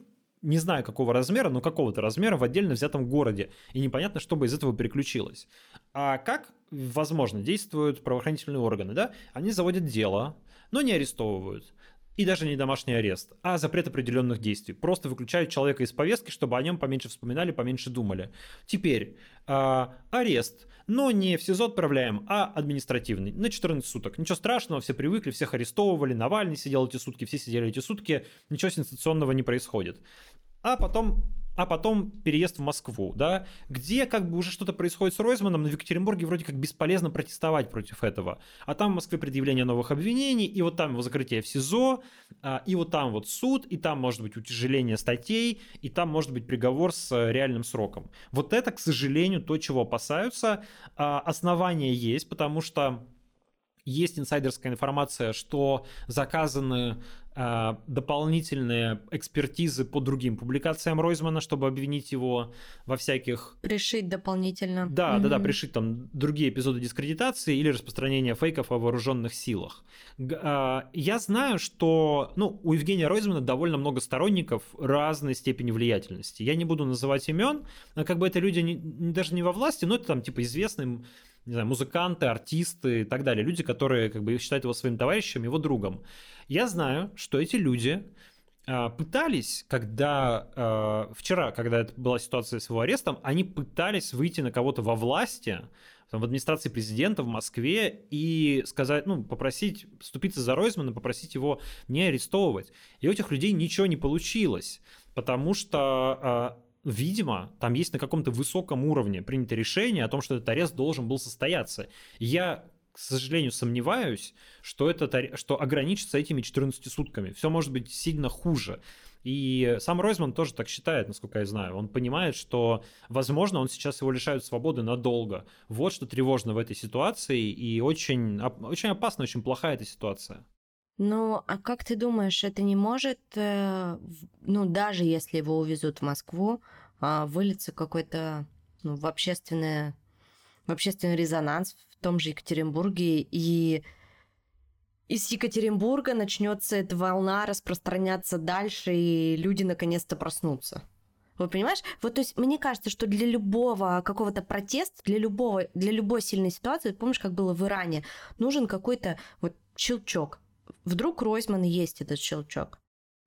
не знаю какого размера, но какого-то размера в отдельно взятом городе. И непонятно, что бы из этого переключилось. А как, возможно, действуют правоохранительные органы, да? Они заводят дело, но не арестовывают. И даже не домашний арест, а запрет определенных действий. Просто выключают человека из повестки, чтобы о нем поменьше вспоминали, поменьше думали. Теперь э, арест, но не в СИЗО отправляем, а административный, на 14 суток. Ничего страшного, все привыкли, всех арестовывали, Навальный сидел эти сутки, все сидели эти сутки, ничего сенсационного не происходит а потом а потом переезд в Москву, да, где как бы уже что-то происходит с Ройзманом, но в Екатеринбурге вроде как бесполезно протестовать против этого. А там в Москве предъявление новых обвинений, и вот там его закрытие в СИЗО, а, и вот там вот суд, и там может быть утяжеление статей, и там может быть приговор с э, реальным сроком. Вот это, к сожалению, то, чего опасаются. А, основания есть, потому что есть инсайдерская информация, что заказаны э, дополнительные экспертизы по другим публикациям Ройзмана, чтобы обвинить его во всяких... Пришить дополнительно. Да, mm-hmm. да, да, пришить там другие эпизоды дискредитации или распространения фейков о вооруженных силах. Э, я знаю, что ну, у Евгения Ройзмана довольно много сторонников разной степени влиятельности. Я не буду называть имен, как бы это люди не, даже не во власти, но это там типа известные не знаю, музыканты, артисты и так далее, люди, которые как бы считают его своим товарищем, его другом. Я знаю, что эти люди э, пытались, когда э, вчера, когда это была ситуация с его арестом, они пытались выйти на кого-то во власти, в администрации президента в Москве и сказать, ну, попросить, вступиться за Ройзмана, попросить его не арестовывать. И у этих людей ничего не получилось, потому что э, видимо, там есть на каком-то высоком уровне принято решение о том, что этот арест должен был состояться. Я к сожалению, сомневаюсь, что, это, что ограничится этими 14 сутками. Все может быть сильно хуже. И сам Ройзман тоже так считает, насколько я знаю. Он понимает, что, возможно, он сейчас его лишают свободы надолго. Вот что тревожно в этой ситуации, и очень, очень опасна, очень плохая эта ситуация. Ну, а как ты думаешь, это не может, э, ну, даже если его увезут в Москву, а, вылиться какой-то ну, в, общественное, в общественный резонанс в том же Екатеринбурге, и из Екатеринбурга начнется эта волна распространяться дальше, и люди наконец-то проснутся. Вы понимаешь? Вот, то есть, мне кажется, что для любого какого-то протеста, для любого, для любой сильной ситуации, помнишь, как было в Иране, нужен какой-то вот щелчок. Вдруг Ройзман есть этот щелчок.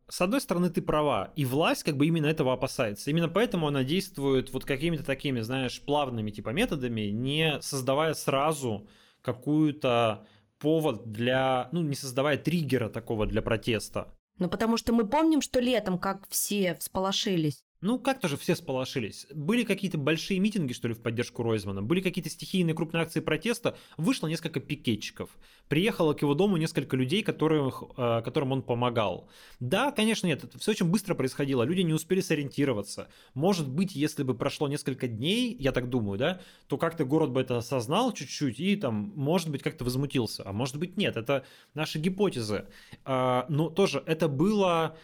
С одной стороны, ты права, и власть как бы именно этого опасается. Именно поэтому она действует вот какими-то такими, знаешь, плавными типа методами, не создавая сразу какую-то повод для, ну, не создавая триггера такого для протеста. Ну, потому что мы помним, что летом как все всполошились. Ну, как тоже все сполошились. Были какие-то большие митинги, что ли, в поддержку Ройзмана, были какие-то стихийные крупные акции протеста, вышло несколько пикетчиков. Приехало к его дому несколько людей, которых, э, которым он помогал. Да, конечно, нет, это все очень быстро происходило, люди не успели сориентироваться. Может быть, если бы прошло несколько дней, я так думаю, да, то как-то город бы это осознал чуть-чуть и там, может быть, как-то возмутился. А может быть, нет, это наши гипотезы. А, но тоже это было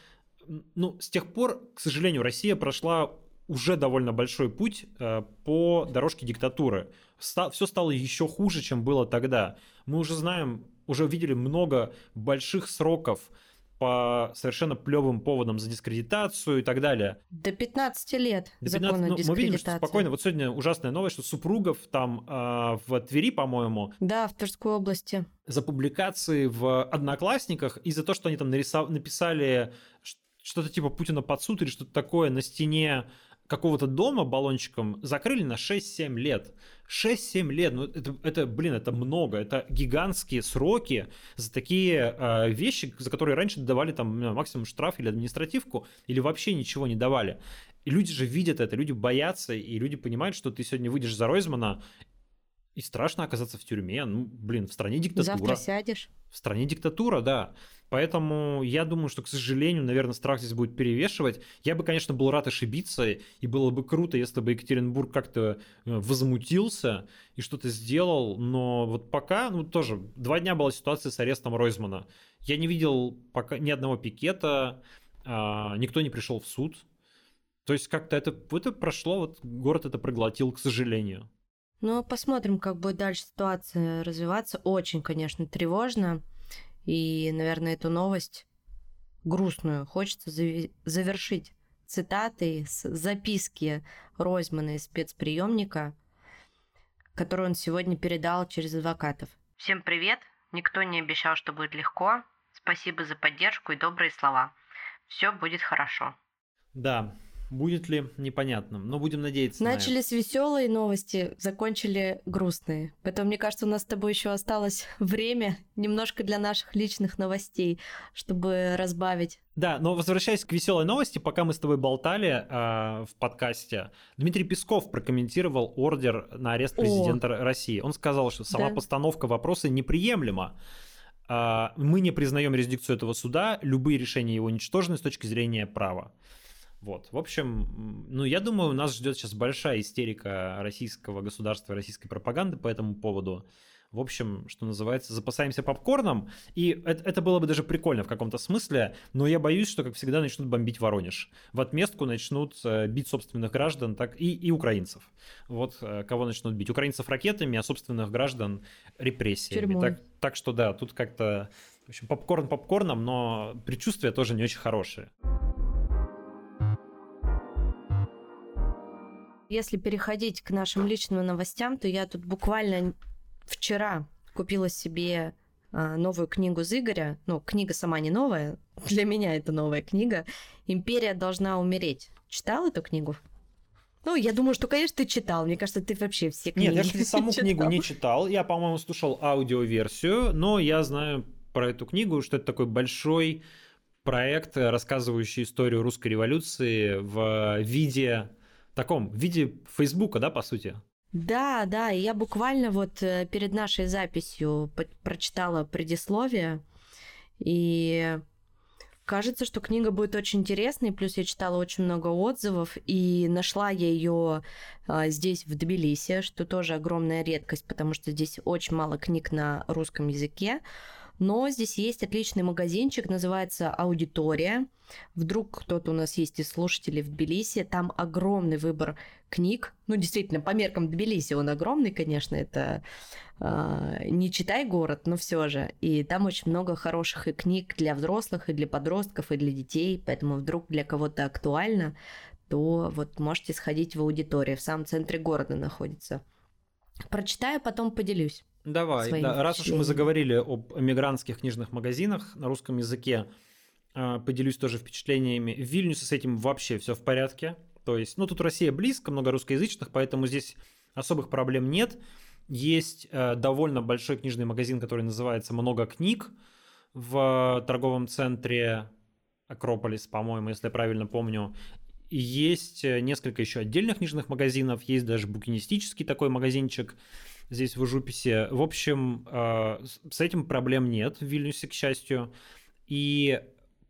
ну, с тех пор, к сожалению, Россия прошла уже довольно большой путь э, по дорожке диктатуры. Ста- все стало еще хуже, чем было тогда. Мы уже знаем, уже видели много больших сроков по совершенно плевым поводам за дискредитацию и так далее. До 15 лет До 15, ну, Мы видим, что спокойно. Вот сегодня ужасная новость, что супругов там э, в Твери, по-моему... Да, в Тверской области. За публикации в Одноклассниках и за то, что они там нарисов... написали что-то типа Путина под суд или что-то такое на стене какого-то дома баллончиком закрыли на 6-7 лет. 6-7 лет, ну это, это, блин, это много, это гигантские сроки за такие э, вещи, за которые раньше давали там максимум штраф или административку, или вообще ничего не давали. И люди же видят это, люди боятся, и люди понимают, что ты сегодня выйдешь за Ройзмана, и страшно оказаться в тюрьме. Ну, блин, в стране диктатура. Завтра сядешь. В стране диктатура, да. Поэтому я думаю, что, к сожалению, наверное, страх здесь будет перевешивать. Я бы, конечно, был рад ошибиться, и было бы круто, если бы Екатеринбург как-то э, возмутился и что-то сделал, но вот пока, ну тоже, два дня была ситуация с арестом Ройзмана. Я не видел пока ни одного пикета, а, никто не пришел в суд. То есть как-то это, это прошло, вот город это проглотил, к сожалению. Ну, посмотрим, как будет дальше ситуация развиваться. Очень, конечно, тревожно. И, наверное, эту новость грустную хочется завершить цитатой с записки Ройзмана из спецприемника, которую он сегодня передал через адвокатов. Всем привет! Никто не обещал, что будет легко. Спасибо за поддержку и добрые слова. Все будет хорошо. Да, Будет ли, непонятно. Но будем надеяться. Начали на с веселой новости, закончили грустные. Поэтому, мне кажется, у нас с тобой еще осталось время немножко для наших личных новостей, чтобы разбавить. Да, но возвращаясь к веселой новости, пока мы с тобой болтали э, в подкасте, Дмитрий Песков прокомментировал ордер на арест президента О. России. Он сказал, что сама да. постановка вопроса неприемлема. А, мы не признаем юрисдикцию этого суда, любые решения его ничтожны с точки зрения права. Вот, в общем, ну, я думаю, нас ждет сейчас большая истерика российского государства, российской пропаганды по этому поводу. В общем, что называется, запасаемся попкорном. И это, это было бы даже прикольно в каком-то смысле, но я боюсь, что, как всегда, начнут бомбить Воронеж. В отместку начнут э, бить собственных граждан так, и, и украинцев. Вот э, кого начнут бить. Украинцев ракетами, а собственных граждан репрессиями. Так, так что да, тут как-то... В общем, попкорн попкорном, но предчувствия тоже не очень хорошие. Если переходить к нашим личным новостям, то я тут буквально вчера купила себе а, новую книгу Зыгоря. Ну, книга сама не новая, для меня это новая книга. «Империя должна умереть». Читал эту книгу? Ну, я думаю, что, конечно, ты читал. Мне кажется, ты вообще все книги Нет, я, кстати, саму читал. книгу не читал. Я, по-моему, слушал аудиоверсию, но я знаю про эту книгу, что это такой большой проект, рассказывающий историю русской революции в виде таком виде Фейсбука, да, по сути? Да, да, я буквально вот э, перед нашей записью прочитала предисловие, и кажется, что книга будет очень интересной, плюс я читала очень много отзывов, и нашла я ее а, здесь, в Тбилиси, что тоже огромная редкость, потому что здесь очень мало книг на русском языке. Но здесь есть отличный магазинчик, называется «Аудитория». Вдруг кто-то у нас есть из слушателей в Тбилиси. Там огромный выбор книг. Ну, действительно, по меркам Тбилиси он огромный, конечно, это э, не читай город, но все же. И там очень много хороших и книг для взрослых, и для подростков, и для детей. Поэтому вдруг для кого-то актуально, то вот можете сходить в аудиторию. В самом центре города находится. Прочитаю, потом поделюсь. Давай, да, раз уж мы заговорили об эмигрантских книжных магазинах на русском языке, а, поделюсь тоже впечатлениями. В Вильнюсе с этим вообще все в порядке. То есть, ну, тут Россия близко, много русскоязычных, поэтому здесь особых проблем нет. Есть э, довольно большой книжный магазин, который называется «Много книг» в торговом центре Акрополис, по-моему, если я правильно помню. И есть э, несколько еще отдельных книжных магазинов, есть даже букинистический такой магазинчик – здесь в Ужуписе. В общем, э, с этим проблем нет в Вильнюсе, к счастью. И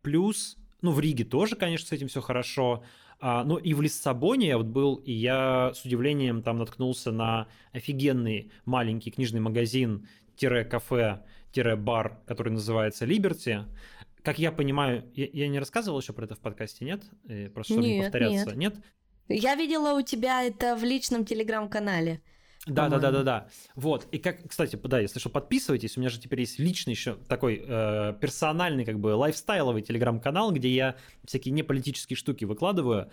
плюс, ну, в Риге тоже, конечно, с этим все хорошо. А, ну и в Лиссабоне я вот был, и я с удивлением там наткнулся на офигенный маленький книжный магазин-кафе бар, который называется Liberty. Как я понимаю, я, я не рассказывал еще про это в подкасте, нет? Э, просто чтобы нет, не повторяться, нет. нет? Я видела у тебя это в личном телеграм-канале. Да, да, да, да, да. Вот. И как, кстати, да, если что, подписывайтесь. У меня же теперь есть личный еще такой э, персональный, как бы, лайфстайловый телеграм-канал, где я всякие неполитические штуки выкладываю.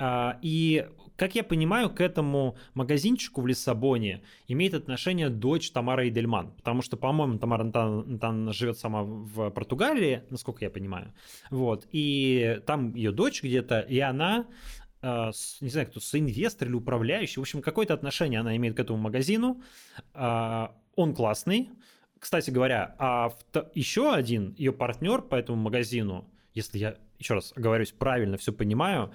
А, и, как я понимаю, к этому магазинчику в Лиссабоне имеет отношение дочь Тамара Идельман, потому что, по-моему, Тамара Антан живет сама в Португалии, насколько я понимаю, вот, и там ее дочь где-то, и она не знаю, кто, соинвестор или управляющий, в общем, какое-то отношение она имеет к этому магазину. А, он классный. Кстати говоря, а еще один ее партнер по этому магазину, если я еще раз оговорюсь, правильно все понимаю,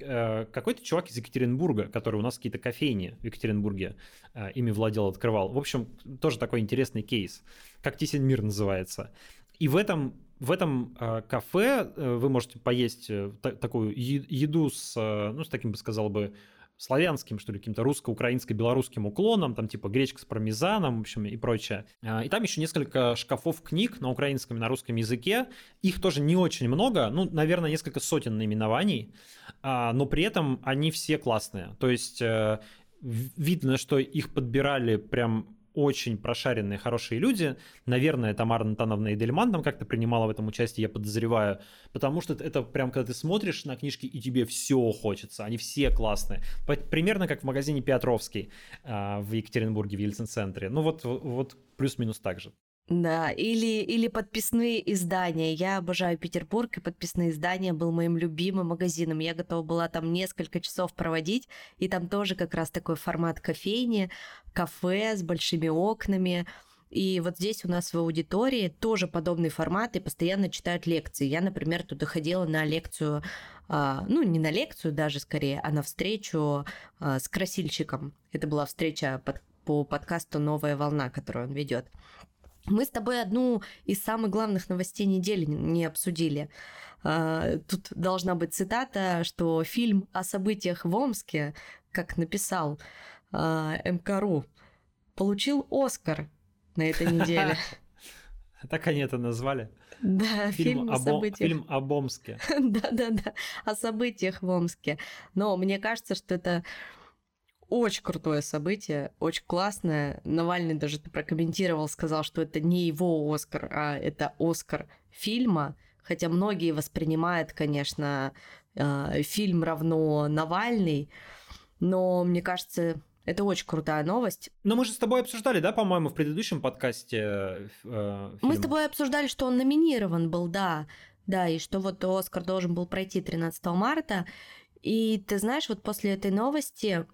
э, какой-то чувак из Екатеринбурга, который у нас какие-то кофейни в Екатеринбурге э, ими владел, открывал. В общем, тоже такой интересный кейс. Как Тисин мир называется. И в этом в этом э, кафе э, вы можете поесть э, та- такую еду с, ну, с таким бы сказал бы, славянским, что ли, каким-то русско-украинско-белорусским уклоном, там типа гречка с пармезаном, в общем, и прочее. И там еще несколько шкафов книг на украинском и на русском языке. Их тоже не очень много, ну, наверное, несколько сотен наименований, но при этом они все классные. То есть видно, что их подбирали прям очень прошаренные, хорошие люди. Наверное, Тамара Натановна Эдельман там как-то принимала в этом участие, я подозреваю. Потому что это прям, когда ты смотришь на книжки, и тебе все хочется. Они все классные. Примерно как в магазине Петровский а, в Екатеринбурге, в Ельцин-центре. Ну вот, вот плюс-минус так же. Да, или, или подписные издания. Я обожаю Петербург, и подписные издания был моим любимым магазином. Я готова была там несколько часов проводить, и там тоже как раз такой формат кофейни, кафе с большими окнами. И вот здесь у нас в аудитории тоже подобный формат, и постоянно читают лекции. Я, например, туда ходила на лекцию, а, ну, не на лекцию даже скорее, а на встречу а, с красильщиком. Это была встреча по подкасту «Новая волна», которую он ведет. Мы с тобой одну из самых главных новостей недели не обсудили. А, тут должна быть цитата, что фильм о событиях в Омске, как написал а, МКРУ, получил Оскар на этой неделе. Так они это назвали? Да, фильм, фильм о событиях. Фильм об Омске. Да-да-да, о событиях в Омске. Но мне кажется, что это очень крутое событие, очень классное. Навальный даже прокомментировал, сказал, что это не его Оскар, а это Оскар фильма. Хотя многие воспринимают, конечно, э, фильм равно Навальный, но мне кажется, это очень крутая новость. Но мы же с тобой обсуждали, да, по-моему, в предыдущем подкасте. Э, мы с тобой обсуждали, что он номинирован был, да. Да, и что вот Оскар должен был пройти 13 марта. И ты знаешь, вот после этой новости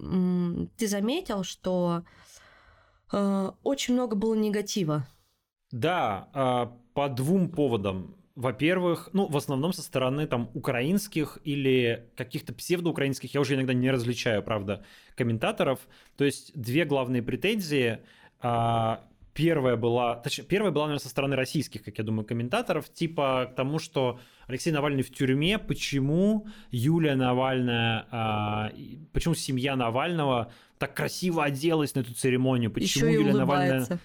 ты заметил, что э, очень много было негатива. Да, э, по двум поводам. во-первых, ну, в основном со стороны там украинских или каких-то псевдоукраинских, я уже иногда не различаю, правда, комментаторов. То есть две главные претензии. А, первая была, точнее, первая была, наверное, со стороны российских, как я думаю, комментаторов, типа к тому, что Алексей Навальный в тюрьме, почему Юлия Навальная, а, почему семья Навального так красиво оделась на эту церемонию, почему Еще Юлия улыбается. Навальная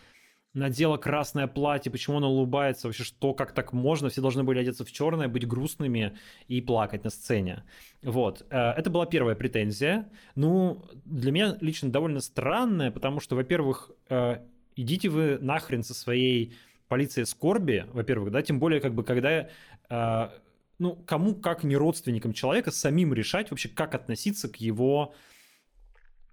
надела красное платье, почему она улыбается, вообще что, как так можно, все должны были одеться в черное, быть грустными и плакать на сцене. Вот, э, это была первая претензия. Ну, для меня лично довольно странная, потому что, во-первых, э, идите вы нахрен со своей полицией скорби, во-первых, да, тем более, как бы, когда э, ну, кому, как не родственникам человека, самим решать вообще, как относиться к его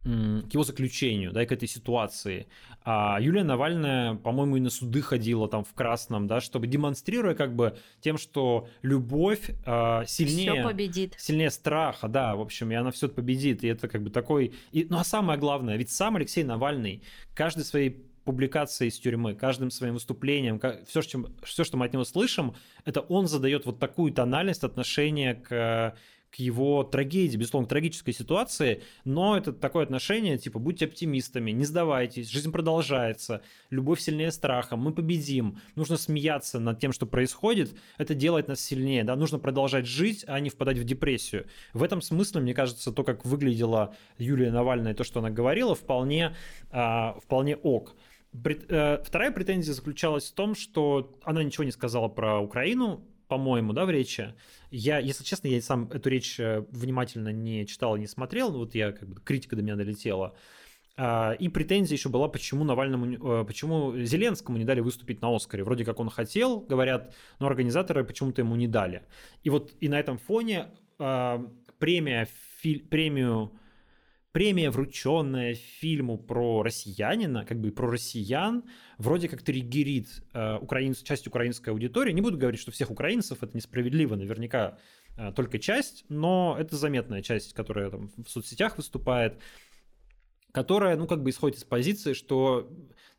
к его заключению, да, и к этой ситуации. А Юлия Навальная, по-моему, и на суды ходила там в красном, да, чтобы демонстрируя как бы тем, что любовь э, сильнее... Все победит. Сильнее страха, да, в общем, и она все победит, и это как бы такой... И, ну, а самое главное, ведь сам Алексей Навальный каждой своей публикацией из тюрьмы, каждым своим выступлением, все, что, все, что мы от него слышим, это он задает вот такую тональность отношения к к его трагедии, безусловно, трагической ситуации, но это такое отношение, типа, будьте оптимистами, не сдавайтесь, жизнь продолжается, любовь сильнее страха, мы победим, нужно смеяться над тем, что происходит, это делает нас сильнее, да, нужно продолжать жить, а не впадать в депрессию. В этом смысле, мне кажется, то, как выглядела Юлия Навальная, то, что она говорила, вполне, а, вполне ок. Э, вторая претензия заключалась в том, что она ничего не сказала про Украину, по-моему, да, в речи. Я, если честно, я сам эту речь э, внимательно не читал не смотрел, вот я как бы критика до меня долетела. А, и претензия еще была, почему Навальному, э, почему Зеленскому не дали выступить на Оскаре. Вроде как он хотел, говорят, но организаторы почему-то ему не дали. И вот и на этом фоне а, премия, премию премия, врученная фильму про россиянина, как бы про россиян, вроде как триггерит э, украинц, часть украинской аудитории. Не буду говорить, что всех украинцев это несправедливо, наверняка э, только часть, но это заметная часть, которая там в соцсетях выступает, которая, ну, как бы исходит из позиции, что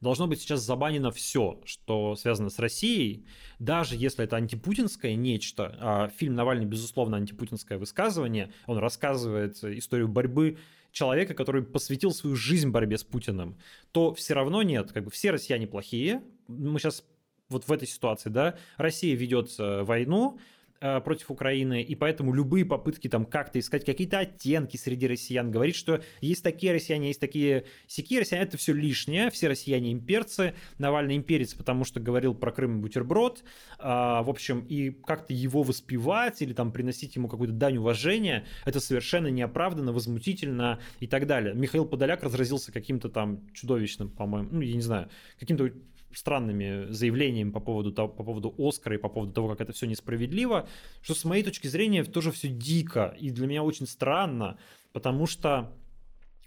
должно быть сейчас забанено все, что связано с Россией, даже если это антипутинское нечто. А фильм Навальный, безусловно, антипутинское высказывание. Он рассказывает историю борьбы человека, который посвятил свою жизнь борьбе с Путиным, то все равно нет, как бы все россияне плохие. Мы сейчас вот в этой ситуации, да, Россия ведет э, войну, против Украины, и поэтому любые попытки там как-то искать какие-то оттенки среди россиян, говорить, что есть такие россияне, есть такие сякие россияне, это все лишнее, все россияне имперцы, Навальный имперец, потому что говорил про Крым и бутерброд, а, в общем, и как-то его воспевать или там приносить ему какую-то дань уважения, это совершенно неоправданно, возмутительно и так далее. Михаил Подоляк разразился каким-то там чудовищным, по-моему, ну, я не знаю, каким-то странными заявлениями по поводу, того, по поводу Оскара и по поводу того, как это все несправедливо, что с моей точки зрения тоже все дико и для меня очень странно, потому что,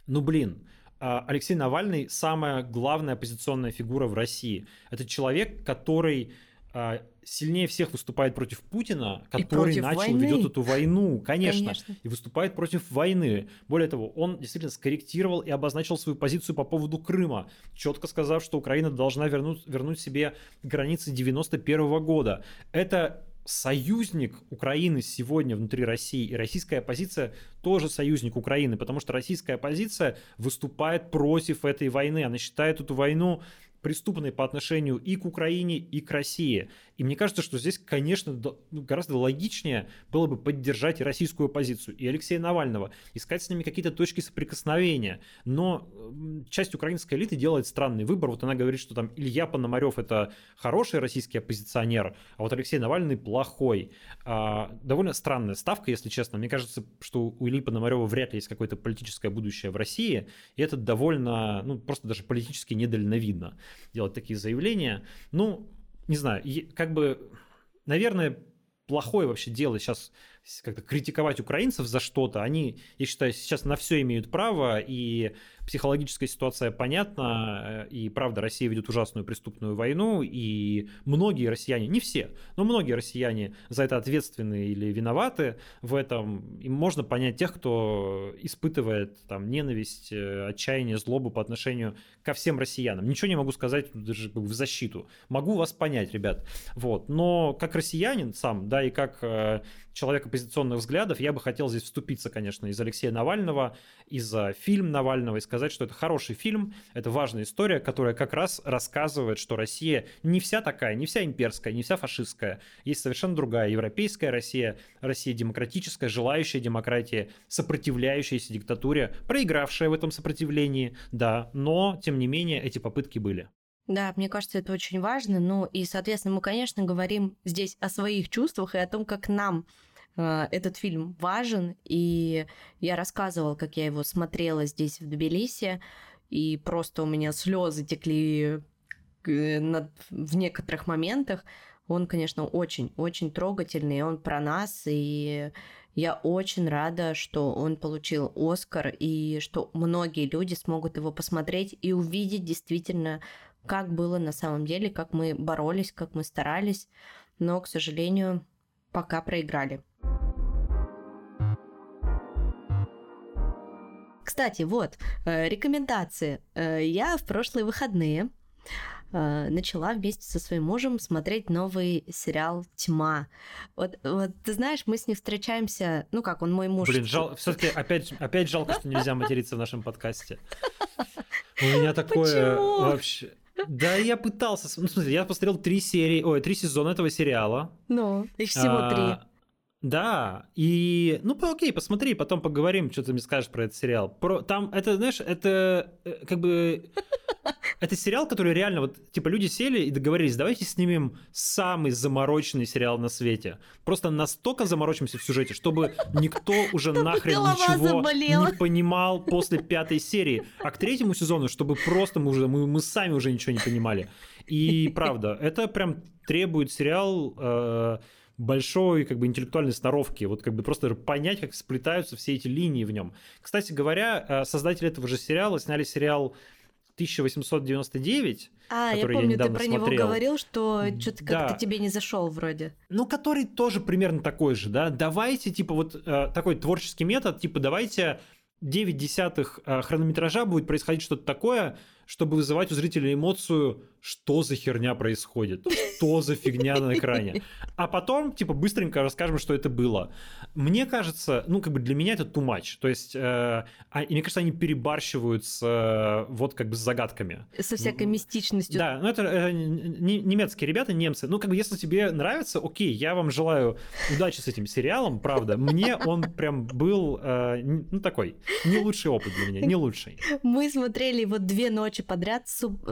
ну блин, а, Алексей Навальный самая главная оппозиционная фигура в России. Это человек, который сильнее всех выступает против Путина, который начал войны. ведет эту войну, конечно, конечно, и выступает против войны. Более того, он действительно скорректировал и обозначил свою позицию по поводу Крыма, четко сказав, что Украина должна вернуть, вернуть себе границы 91 года. Это союзник Украины сегодня внутри России, и российская оппозиция тоже союзник Украины, потому что российская оппозиция выступает против этой войны, она считает эту войну преступной по отношению и к Украине, и к России. И мне кажется, что здесь, конечно, ну, гораздо логичнее было бы поддержать российскую оппозицию, и Алексея Навального, искать с ними какие-то точки соприкосновения. Но часть украинской элиты делает странный выбор. Вот она говорит, что там Илья Пономарев это хороший российский оппозиционер, а вот Алексей Навальный плохой. А, довольно странная ставка, если честно. Мне кажется, что у Ильи Пономарева вряд ли есть какое-то политическое будущее в России, и это довольно, ну, просто даже политически недальновидно делать такие заявления. Ну, не знаю, как бы, наверное, плохое вообще дело сейчас как-то критиковать украинцев за что-то, они, я считаю, сейчас на все имеют право, и психологическая ситуация понятна, и правда, Россия ведет ужасную преступную войну, и многие россияне, не все, но многие россияне за это ответственны или виноваты в этом. И можно понять тех, кто испытывает там ненависть, э, отчаяние, злобу по отношению ко всем россиянам. Ничего не могу сказать даже в защиту. Могу вас понять, ребят. Вот. Но как россиянин сам, да, и как э, человек оппозиционных взглядов, я бы хотел здесь вступиться, конечно, из Алексея Навального, из-за фильм Навального, и сказать, что это хороший фильм, это важная история, которая как раз рассказывает, что Россия не вся такая, не вся имперская, не вся фашистская. Есть совершенно другая европейская Россия, Россия демократическая, желающая демократии, сопротивляющаяся диктатуре, проигравшая в этом сопротивлении, да, но, тем не менее, эти попытки были. Да, мне кажется, это очень важно. Ну и, соответственно, мы, конечно, говорим здесь о своих чувствах и о том, как нам э, этот фильм важен. И я рассказывала, как я его смотрела здесь, в Тбилиси, и просто у меня слезы текли э, в некоторых моментах. Он, конечно, очень-очень трогательный, он про нас, и я очень рада, что он получил Оскар, и что многие люди смогут его посмотреть и увидеть действительно как было на самом деле, как мы боролись, как мы старались, но, к сожалению, пока проиграли. Кстати, вот, э, рекомендации. Э, я в прошлые выходные э, начала вместе со своим мужем смотреть новый сериал «Тьма». Вот, вот ты знаешь, мы с ним встречаемся, ну как, он мой муж. Блин, жал... все-таки опять, опять жалко, что нельзя материться в нашем подкасте. У меня такое Почему? вообще... Да, я пытался. Ну, смотри, я посмотрел три серии, ой, три сезона этого сериала. Ну, их всего а, три. Да, и, ну, окей, посмотри, потом поговорим, что ты мне скажешь про этот сериал. Про, там, это, знаешь, это э, как бы... Это сериал, который реально, вот, типа, люди сели и договорились, давайте снимем самый замороченный сериал на свете. Просто настолько заморочимся в сюжете, чтобы никто уже нахрен ничего не понимал после пятой серии. А к третьему сезону, чтобы просто мы уже, мы, мы сами уже ничего не понимали. И правда, это прям требует сериал... Э, большой как бы интеллектуальной сноровки, вот как бы просто понять, как сплетаются все эти линии в нем. Кстати говоря, э, создатели этого же сериала сняли сериал 1899, а, который я помню, я ты про смотрел. него говорил, что что-то да. как-то тебе не зашел вроде. Ну, который тоже примерно такой же, да. Давайте, типа, вот э, такой творческий метод, типа, давайте 9 десятых э, хронометража будет происходить что-то такое, чтобы вызывать у зрителя эмоцию, что за херня происходит, что за фигня на экране. А потом, типа, быстренько расскажем, что это было. Мне кажется, ну, как бы для меня это too much. То есть, э, а, и мне кажется, они перебарщивают с, э, вот, как бы, с загадками. Со всякой мистичностью. Да, ну, это э, немецкие ребята, немцы. Ну, как бы, если тебе нравится, окей, я вам желаю удачи с этим сериалом, правда. Мне он прям был, э, ну, такой, не лучший опыт для меня, не лучший. Мы смотрели вот две ночи подряд,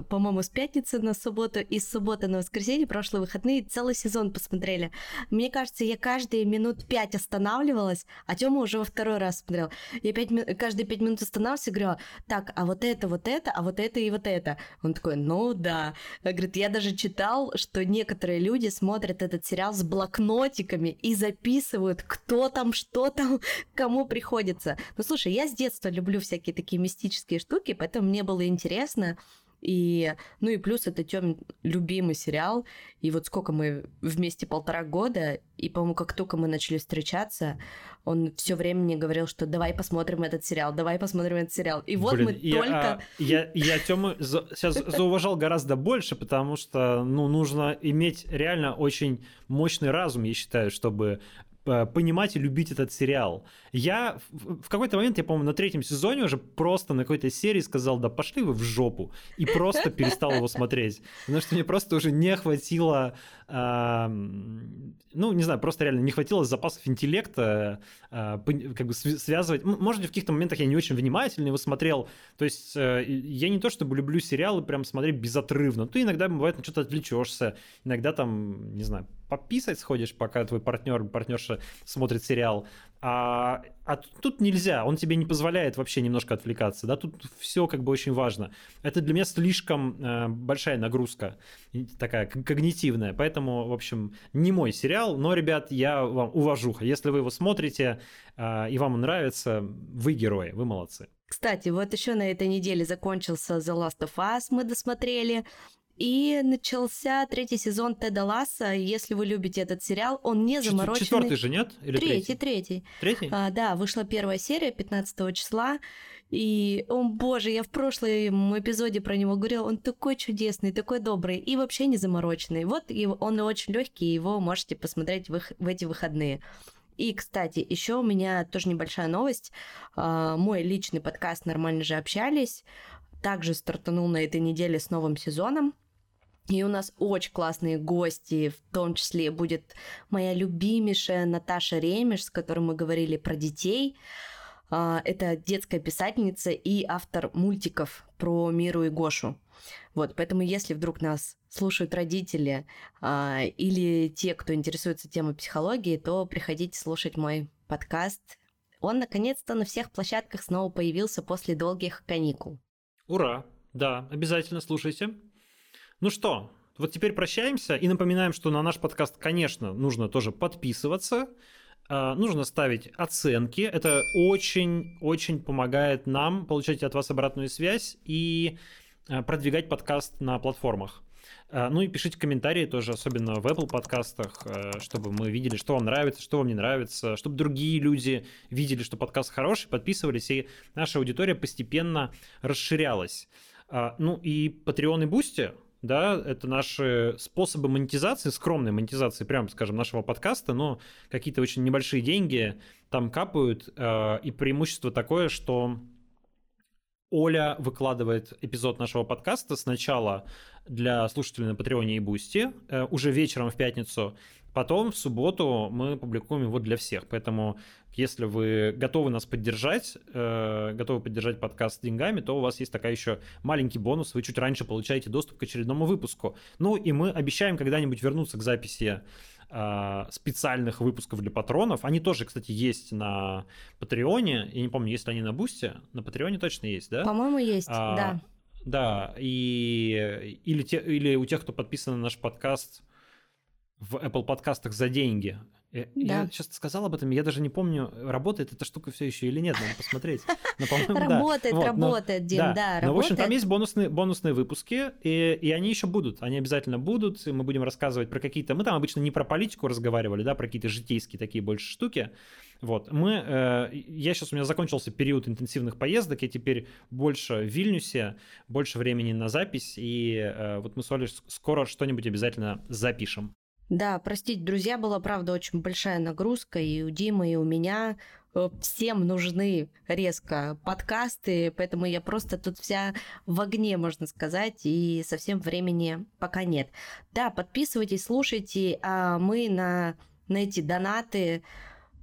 по-моему, с пятницы на субботу и с субботы на воскресенье, прошлые выходные, целый сезон посмотрели. Мне кажется, я каждые минут пять останавливалась, а Тёма уже во второй раз смотрел. Я пять, каждые пять минут останавливалась и говорю, так, а вот это, вот это, а вот это и вот это. Он такой, ну да. Говорит, я даже читал, что некоторые люди смотрят этот сериал с блокнотиками и записывают, кто там, что там, кому приходится. Ну слушай, я с детства люблю всякие такие мистические штуки, поэтому мне было интересно и, ну и плюс это Тём любимый сериал. И вот сколько мы вместе полтора года, и, по-моему, как только мы начали встречаться, он все время мне говорил, что давай посмотрим этот сериал, давай посмотрим этот сериал. И вот Блин, мы я, только... А, я, я Тёму за, сейчас зауважал гораздо больше, потому что, ну, нужно иметь реально очень мощный разум, я считаю, чтобы понимать и любить этот сериал. Я в какой-то момент, я помню, на третьем сезоне уже просто на какой-то серии сказал, да пошли вы в жопу, и просто перестал его смотреть, потому что мне просто уже не хватило, э, ну, не знаю, просто реально не хватило запасов интеллекта, э, как бы связывать, может в каких-то моментах я не очень внимательно его смотрел, то есть э, я не то чтобы люблю сериалы прям смотреть безотрывно, ты иногда бывает на что-то отвлечешься, иногда там, не знаю, пописать сходишь, пока твой партнер, партнерша смотрит сериал. А, а тут нельзя, он тебе не позволяет вообще немножко отвлекаться, да, тут все как бы очень важно. Это для меня слишком э, большая нагрузка, такая когнитивная, поэтому, в общем, не мой сериал, но, ребят, я вам увожу. Если вы его смотрите э, и вам нравится, вы герои, вы молодцы. Кстати, вот еще на этой неделе закончился The Last of Us, мы досмотрели. И начался третий сезон Теда Ласса. Если вы любите этот сериал, он не замороченный. Четвертый же нет? Или третий, третий. Третий? А, да, вышла первая серия 15 числа. И, о боже, я в прошлом эпизоде про него говорила, он такой чудесный, такой добрый и вообще не замороченный. Вот его, он очень легкий, его можете посмотреть в, их, в эти выходные. И, кстати, еще у меня тоже небольшая новость. А, мой личный подкаст «Нормально же общались» также стартанул на этой неделе с новым сезоном. И у нас очень классные гости, в том числе будет моя любимейшая Наташа Ремеш, с которой мы говорили про детей. А, это детская писательница и автор мультиков про Миру и Гошу. Вот, поэтому если вдруг нас слушают родители а, или те, кто интересуется темой психологии, то приходите слушать мой подкаст. Он наконец-то на всех площадках снова появился после долгих каникул. Ура! Да, обязательно слушайте. Ну что, вот теперь прощаемся и напоминаем, что на наш подкаст, конечно, нужно тоже подписываться, а, нужно ставить оценки. Это очень-очень помогает нам получать от вас обратную связь и а, продвигать подкаст на платформах. А, ну и пишите комментарии тоже, особенно в Apple подкастах, чтобы мы видели, что вам нравится, что вам не нравится, чтобы другие люди видели, что подкаст хороший, подписывались, и наша аудитория постепенно расширялась. Ну и Patreon и Boosty да, это наши способы монетизации, скромной монетизации, прямо скажем, нашего подкаста, но какие-то очень небольшие деньги там капают, э, и преимущество такое, что Оля выкладывает эпизод нашего подкаста сначала для слушателей на Патреоне и Бусти, э, уже вечером в пятницу, Потом в субботу мы публикуем его для всех. Поэтому, если вы готовы нас поддержать, э, готовы поддержать подкаст деньгами, то у вас есть такая еще маленький бонус. Вы чуть раньше получаете доступ к очередному выпуску. Ну и мы обещаем когда-нибудь вернуться к записи э, специальных выпусков для патронов. Они тоже, кстати, есть на Патреоне. Я не помню, есть ли они на Бусте. На Патреоне точно есть, да? По-моему, есть, а, да. Да, и или, те, или у тех, кто подписан на наш подкаст в Apple подкастах за деньги. Я, да. я сейчас сказал об этом, я даже не помню, работает эта штука все еще или нет, надо посмотреть. Но, работает, да. работает, Дим, да, да Но, в общем, там есть бонусные, бонусные выпуски, и, и они еще будут, они обязательно будут, и мы будем рассказывать про какие-то... Мы там обычно не про политику разговаривали, да, про какие-то житейские такие больше штуки. Вот, мы... Э, я сейчас, у меня закончился период интенсивных поездок, я теперь больше в Вильнюсе, больше времени на запись, и э, вот мы с Олей скоро что-нибудь обязательно запишем. Да, простите, друзья, была, правда, очень большая нагрузка и у Димы, и у меня. Э, всем нужны резко подкасты, поэтому я просто тут вся в огне, можно сказать, и совсем времени пока нет. Да, подписывайтесь, слушайте, а мы на, на эти донаты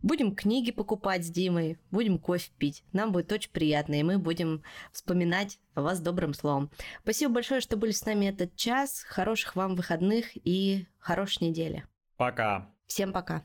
Будем книги покупать с Димой, будем кофе пить. Нам будет очень приятно, и мы будем вспоминать вас добрым словом. Спасибо большое, что были с нами этот час. Хороших вам выходных и хорошей недели. Пока. Всем пока.